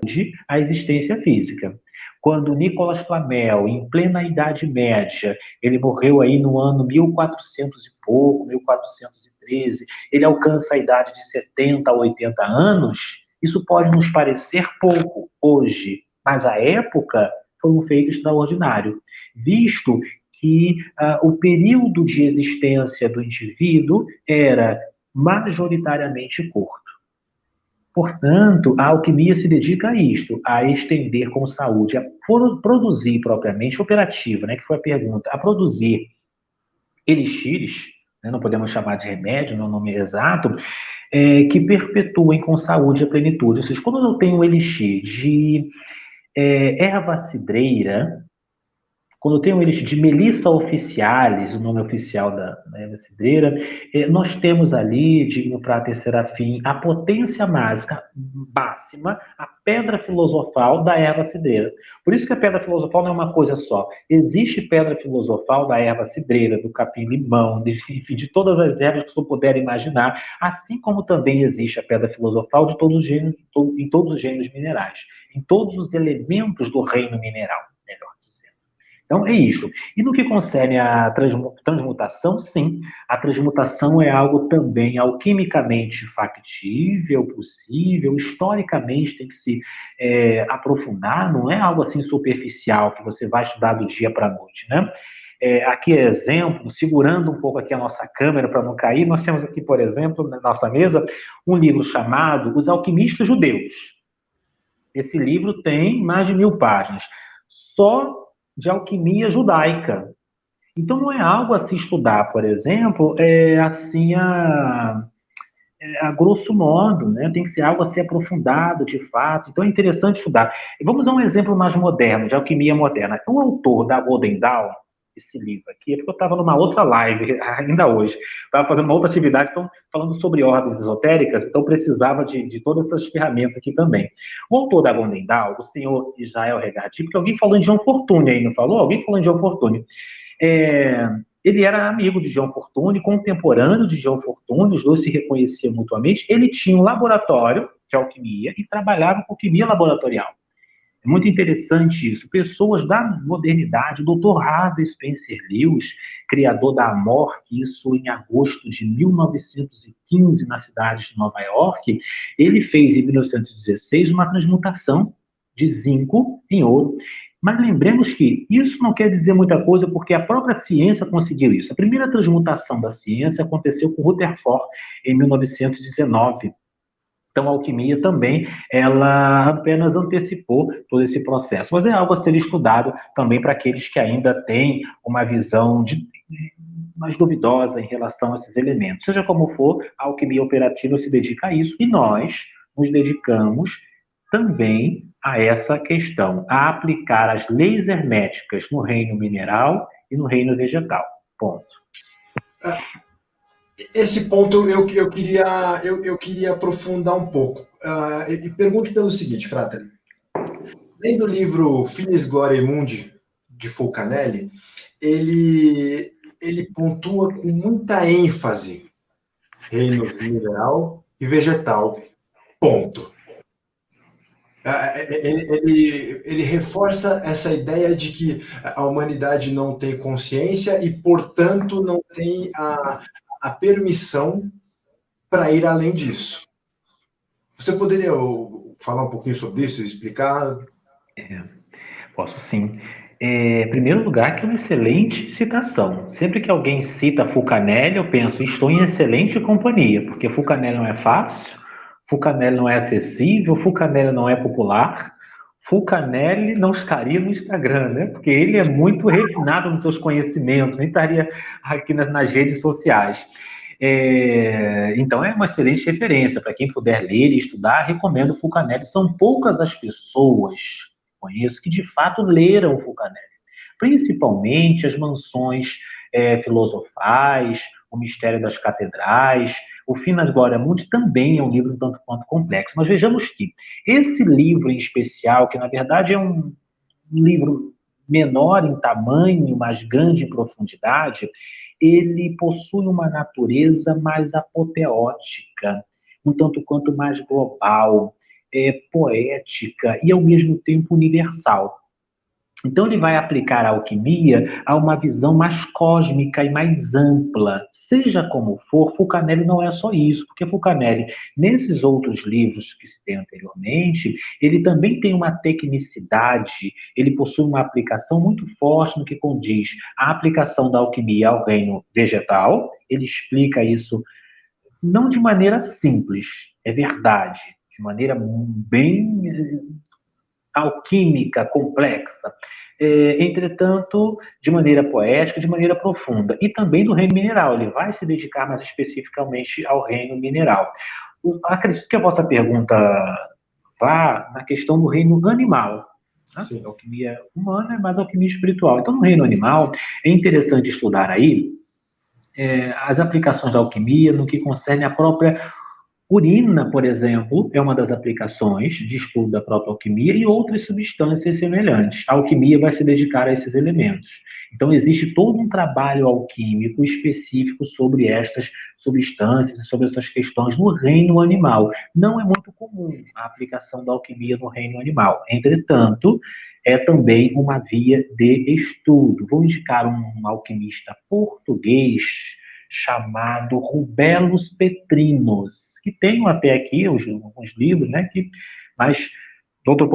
a existência física. Quando Nicolas Flamel, em plena Idade Média, ele morreu aí no ano 1400 e pouco, 1413, ele alcança a idade de 70 a 80 anos, isso pode nos parecer pouco hoje, mas à época foi um feito extraordinário, visto que uh, o período de existência do indivíduo era majoritariamente curto. Portanto, a alquimia se dedica a isto, a estender com saúde, a produzir propriamente, operativa, né, que foi a pergunta, a produzir elixires, né, não podemos chamar de remédio, não é o nome exato, é, que perpetuem com saúde a plenitude. Ou seja, quando eu tenho um elixir de é, erva cidreira, quando tem o elixir de Melissa officialis, o nome oficial da, erva cidreira, eh, nós temos ali, digno para terceira fim, a potência mágica máxima, a pedra filosofal da erva cidreira. Por isso que a pedra filosofal não é uma coisa só. Existe pedra filosofal da erva cidreira, do capim-limão, de, de todas as ervas que você puder imaginar, assim como também existe a pedra filosofal de todos os gêneros, em todos os gêneros minerais, em todos os elementos do reino mineral. Então, é isso. E no que concerne a transmutação, sim, a transmutação é algo também alquimicamente factível, possível, historicamente tem que se é, aprofundar, não é algo assim superficial que você vai estudar do dia para a noite, né? É, aqui é exemplo, segurando um pouco aqui a nossa câmera para não cair, nós temos aqui, por exemplo, na nossa mesa, um livro chamado Os Alquimistas Judeus. Esse livro tem mais de mil páginas. Só de alquimia judaica. Então não é algo a se estudar, por exemplo, é assim a, é, a grosso modo, né? Tem que ser algo a ser aprofundado de fato. Então é interessante estudar. Vamos dar um exemplo mais moderno, de alquimia moderna. O autor da Golden Dawn, esse livro aqui, é porque eu estava numa outra live ainda hoje, estava fazendo uma outra atividade, então falando sobre ordens esotéricas, então precisava de, de todas essas ferramentas aqui também. O autor da Gondendal, o senhor Israel Regati, porque alguém falou em João Fortune aí, não falou? Alguém falou em João Fortune. É, ele era amigo de João Fortune, contemporâneo de João Fortune, os dois se reconheciam mutuamente. Ele tinha um laboratório de alquimia e trabalhava com alquimia laboratorial. É muito interessante isso. Pessoas da modernidade, o Dr. Harvey Spencer Lewis, criador da Amor, isso em agosto de 1915 na cidade de Nova York, ele fez em 1916 uma transmutação de zinco em ouro. Mas lembremos que isso não quer dizer muita coisa, porque a própria ciência conseguiu isso. A primeira transmutação da ciência aconteceu com Rutherford em 1919. Então, a alquimia também, ela apenas antecipou todo esse processo. Mas é algo a ser estudado também para aqueles que ainda têm uma visão de, mais duvidosa em relação a esses elementos. Seja como for, a alquimia operativa se dedica a isso e nós nos dedicamos também a essa questão, a aplicar as leis herméticas no reino mineral e no reino vegetal. Ponto. Esse ponto eu, eu, queria, eu, eu queria aprofundar um pouco. Uh, e, pergunto pelo seguinte, Frater. Lendo o livro Finis Gloria Mundi, de Fulcanelli, ele, ele pontua com muita ênfase reino mineral e vegetal. Ponto. Ah, ele, ele, ele, reforça essa ideia de que a humanidade não tem consciência e, portanto, não tem a, a permissão para ir além disso. Você poderia falar um pouquinho sobre isso, explicar? É, posso sim. É, em primeiro lugar, que é uma excelente citação. Sempre que alguém cita Fulcanelli, eu penso, estou em excelente companhia, porque Fulcanelli não é fácil, Fulcanelli não é acessível, Fulcanelli não é popular, Fulcanelli não estaria no Instagram, né? Porque ele é muito refinado nos seus conhecimentos, nem estaria aqui nas, nas redes sociais. É, então é uma excelente referência para quem puder ler e estudar. Recomendo Fulcanelli. São poucas as pessoas que conheço que de fato leram Fulcanelli, principalmente as mansões é, filosofais, o mistério das catedrais. O Finas Glória Mundi também é um livro tanto quanto complexo. Mas vejamos que esse livro em especial, que na verdade é um livro menor em tamanho, mas grande em profundidade, ele possui uma natureza mais apoteótica, um tanto quanto mais global, é, poética e ao mesmo tempo universal. Então, ele vai aplicar a alquimia a uma visão mais cósmica e mais ampla. Seja como for, Fulcanelli não é só isso, porque Fulcanelli, nesses outros livros que se tem anteriormente, ele também tem uma tecnicidade, ele possui uma aplicação muito forte no que condiz a aplicação da alquimia ao reino vegetal. Ele explica isso não de maneira simples, é verdade, de maneira bem alquímica complexa. É, entretanto, de maneira poética, de maneira profunda, e também do reino mineral. Ele vai se dedicar mais especificamente ao reino mineral. Acredito que a vossa pergunta vá na questão do reino animal. Né? Alquimia humana é mais alquimia espiritual. Então, no reino animal, é interessante estudar aí é, as aplicações da alquimia no que concerne a própria Urina, por exemplo, é uma das aplicações de estudo da própria alquimia e outras substâncias semelhantes. A alquimia vai se dedicar a esses elementos. Então, existe todo um trabalho alquímico específico sobre estas substâncias, sobre essas questões no reino animal. Não é muito comum a aplicação da alquimia no reino animal. Entretanto, é também uma via de estudo. Vou indicar um alquimista português chamado Rubelos Petrinos, que tenho até aqui alguns livros, né, que, mas outra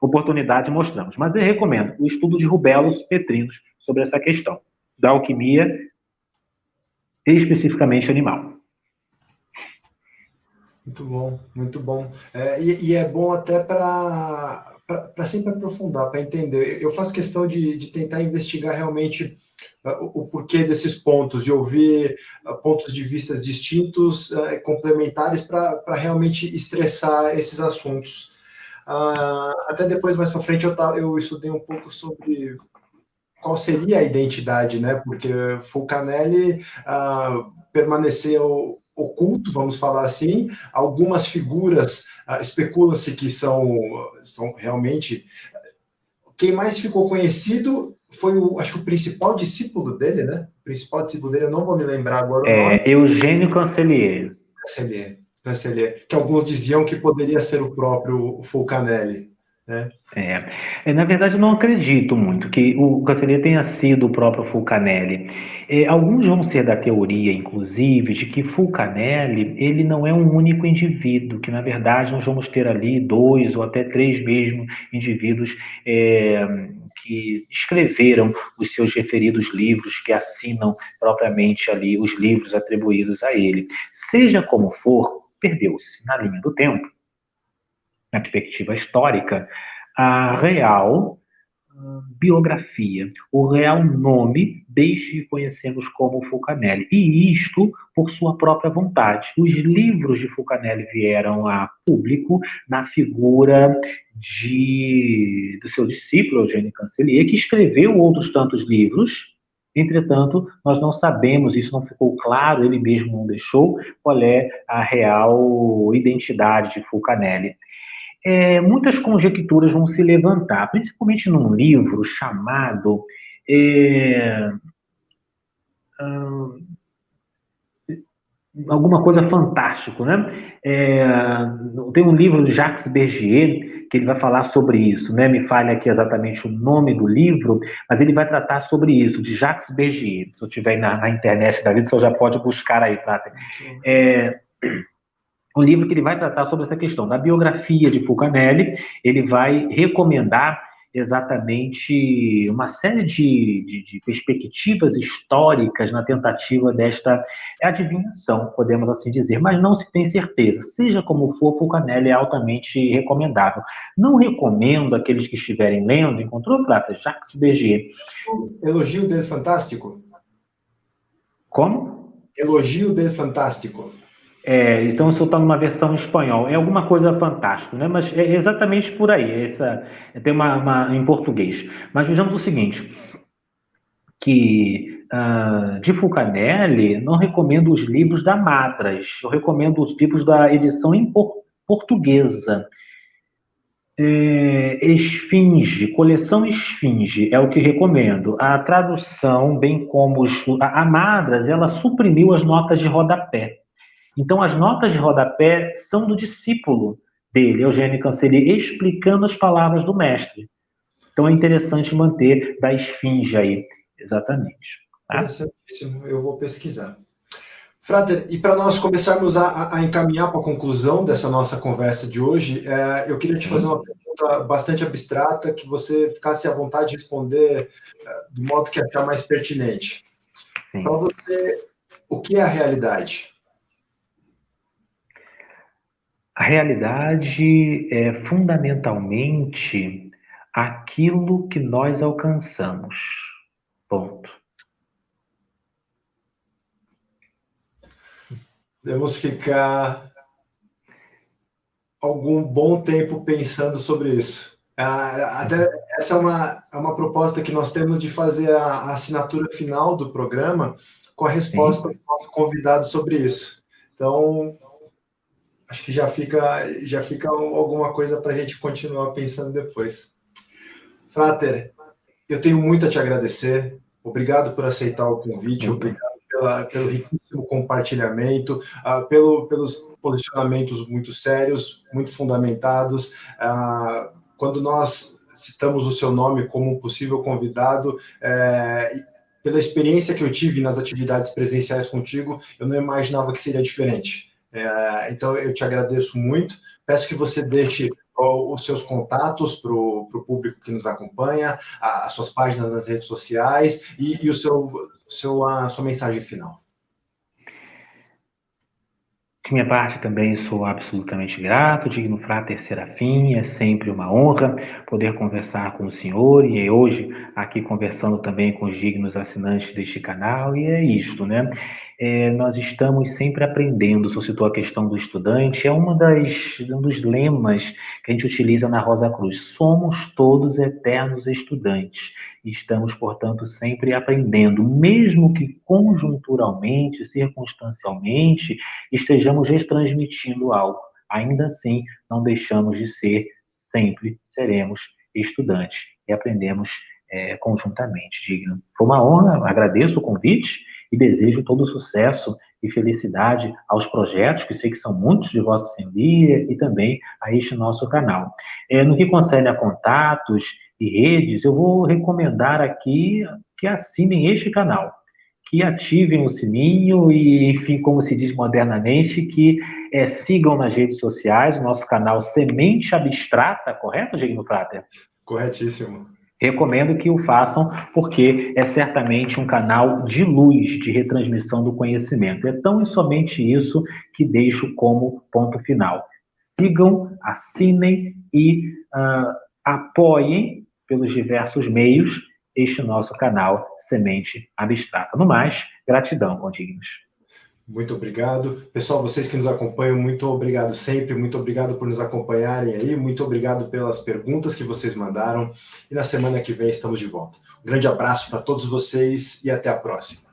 oportunidade mostramos. Mas eu recomendo o estudo de Rubelos Petrinos sobre essa questão da alquimia, especificamente animal. Muito bom, muito bom. É, e, e, é bom até para sempre aprofundar, para entender. Eu faço questão de, de tentar investigar realmente o, porquê desses pontos, de ouvir uh, pontos de vista distintos, uh, complementares, para realmente estressar esses assuntos. Até depois, mais para frente, eu, eu estudei um pouco sobre qual seria a identidade, né? Porque Fulcanelli uh, permaneceu oculto, vamos falar assim. Algumas figuras uh, especula-se que são, são realmente quem mais ficou conhecido foi o, acho que o principal discípulo dele, né? O principal discípulo dele, eu não vou me lembrar agora. É, Eugênio Cancelier. Cancelier, Cancelier, que alguns diziam que poderia ser o próprio Fulcanelli. É. é. Na verdade, eu não acredito muito que o Cancelier tenha sido o próprio Fulcanelli. É, alguns vão ser da teoria, inclusive, de que Fulcanelli ele não é um único indivíduo, que na verdade nós vamos ter ali dois ou até três mesmo indivíduos é, que escreveram os seus referidos livros, que assinam propriamente ali os livros atribuídos a ele. Seja como for, perdeu-se na linha do tempo na perspectiva histórica, a real biografia, o real nome desde que conhecemos como Fulcanelli. E isto por sua própria vontade. Os livros de Fulcanelli vieram a público na figura de, do seu discípulo, Eugênio Cancelier, que escreveu outros tantos livros, Entretanto, nós não sabemos, isso não ficou claro, ele mesmo não deixou, qual é a real identidade de Fulcanelli. É, muitas conjecturas vão se levantar, principalmente num livro chamado é, hum, alguma coisa fantástico, né? É, tem um livro de Jacques Bergier que ele vai falar sobre isso, né? Me falha aqui exatamente o nome do livro, mas ele vai tratar sobre isso, de Jacques Bergier. Se eu tiver na, na internet da vida, você já pode buscar aí, Prata. É, um livro que ele vai tratar sobre essa questão da biografia de Fulcanelli, ele vai recomendar exatamente uma série de, de, de, perspectivas históricas na tentativa desta adivinhação, podemos assim dizer, mas não se tem certeza. Seja como for, Fulcanelli é altamente recomendável. Não recomendo aqueles que estiverem lendo, encontrou, Prata? Jacques Berger. Elogio del Fantástico. Como? Elogio del Fantástico. É, então, eu estou numa versão em espanhol, é alguma coisa fantástica, né? Mas é exatamente por aí. Essa, tem uma, uma em português. Mas vejamos o seguinte, que uh, de Fulcanelli, não recomendo os livros da Madras, eu recomendo os livros da edição em por, portuguesa. É, Esfinge, coleção Esfinge, é o que recomendo. A tradução, bem como os, a, a Madras, ela suprimiu as notas de rodapé. Então, as notas de rodapé são do discípulo dele, Eugênio Canceli, explicando as palavras do mestre. Então, é interessante manter da esfinge aí, exatamente. Tá? Interessantíssimo, eu vou pesquisar. Frater, e para nós começarmos a, a encaminhar para a conclusão dessa nossa conversa de hoje, é, eu queria te fazer uma pergunta bastante abstrata, que você ficasse à vontade de responder é, do modo que achar mais pertinente. Para você, o que é a realidade? A realidade é fundamentalmente aquilo que nós alcançamos. Ponto. Devemos ficar algum bom tempo pensando sobre isso. Ah, até essa é uma, é uma proposta que nós temos de fazer a, a assinatura final do programa com a resposta Sim. do nosso convidado sobre isso. Então, acho que já fica, já fica alguma coisa para a gente continuar pensando depois. Frater, eu tenho muito a te agradecer. Obrigado por aceitar o convite, obrigado pela, pelo riquíssimo compartilhamento, uh, pelo, pelos posicionamentos muito sérios, muito fundamentados. Uh, quando nós citamos o seu nome como possível convidado, é, pela experiência que eu tive nas atividades presenciais contigo, eu não imaginava que seria diferente. É, então, eu te agradeço muito. Peço que você deixe os seus contatos para o público que nos acompanha, as suas páginas nas redes sociais e, e o seu, seu, a sua mensagem final. De minha parte também sou absolutamente grato, digno frater Serafim, é sempre uma honra poder conversar com o senhor e hoje aqui conversando também com os dignos assinantes deste canal e é isto, né? É, nós estamos sempre aprendendo. Você citou a questão do estudante, é uma das, um dos lemas que a gente utiliza na Rosa Cruz. Somos todos eternos estudantes. Estamos, portanto, sempre aprendendo, mesmo que conjunturalmente, circunstancialmente, estejamos retransmitindo algo. Ainda assim, não deixamos de ser, sempre seremos estudantes e aprendemos é, conjuntamente. Digno. Foi uma honra, agradeço o convite e desejo todo sucesso e felicidade aos projetos, que sei que são muitos de Vossa Senhoria, e também a este nosso canal. É, no que concerne a contatos e redes, eu vou recomendar aqui que assinem este canal, que ativem o sininho e, enfim, como se diz modernamente, que é, sigam nas redes sociais o nosso canal Semente Abstrata, correto, Digno Prater? Corretíssimo. Recomendo que o façam, porque é certamente um canal de luz de retransmissão do conhecimento. É tão e somente isso que deixo como ponto final. Sigam, assinem e uh, apoiem pelos diversos meios este nosso canal Semente Abstrata. No mais, gratidão, condignos. Muito obrigado. Pessoal, vocês que nos acompanham, muito obrigado sempre, muito obrigado por nos acompanharem aí, muito obrigado pelas perguntas que vocês mandaram. E na semana que vem estamos de volta. Um grande abraço para todos vocês e até a próxima.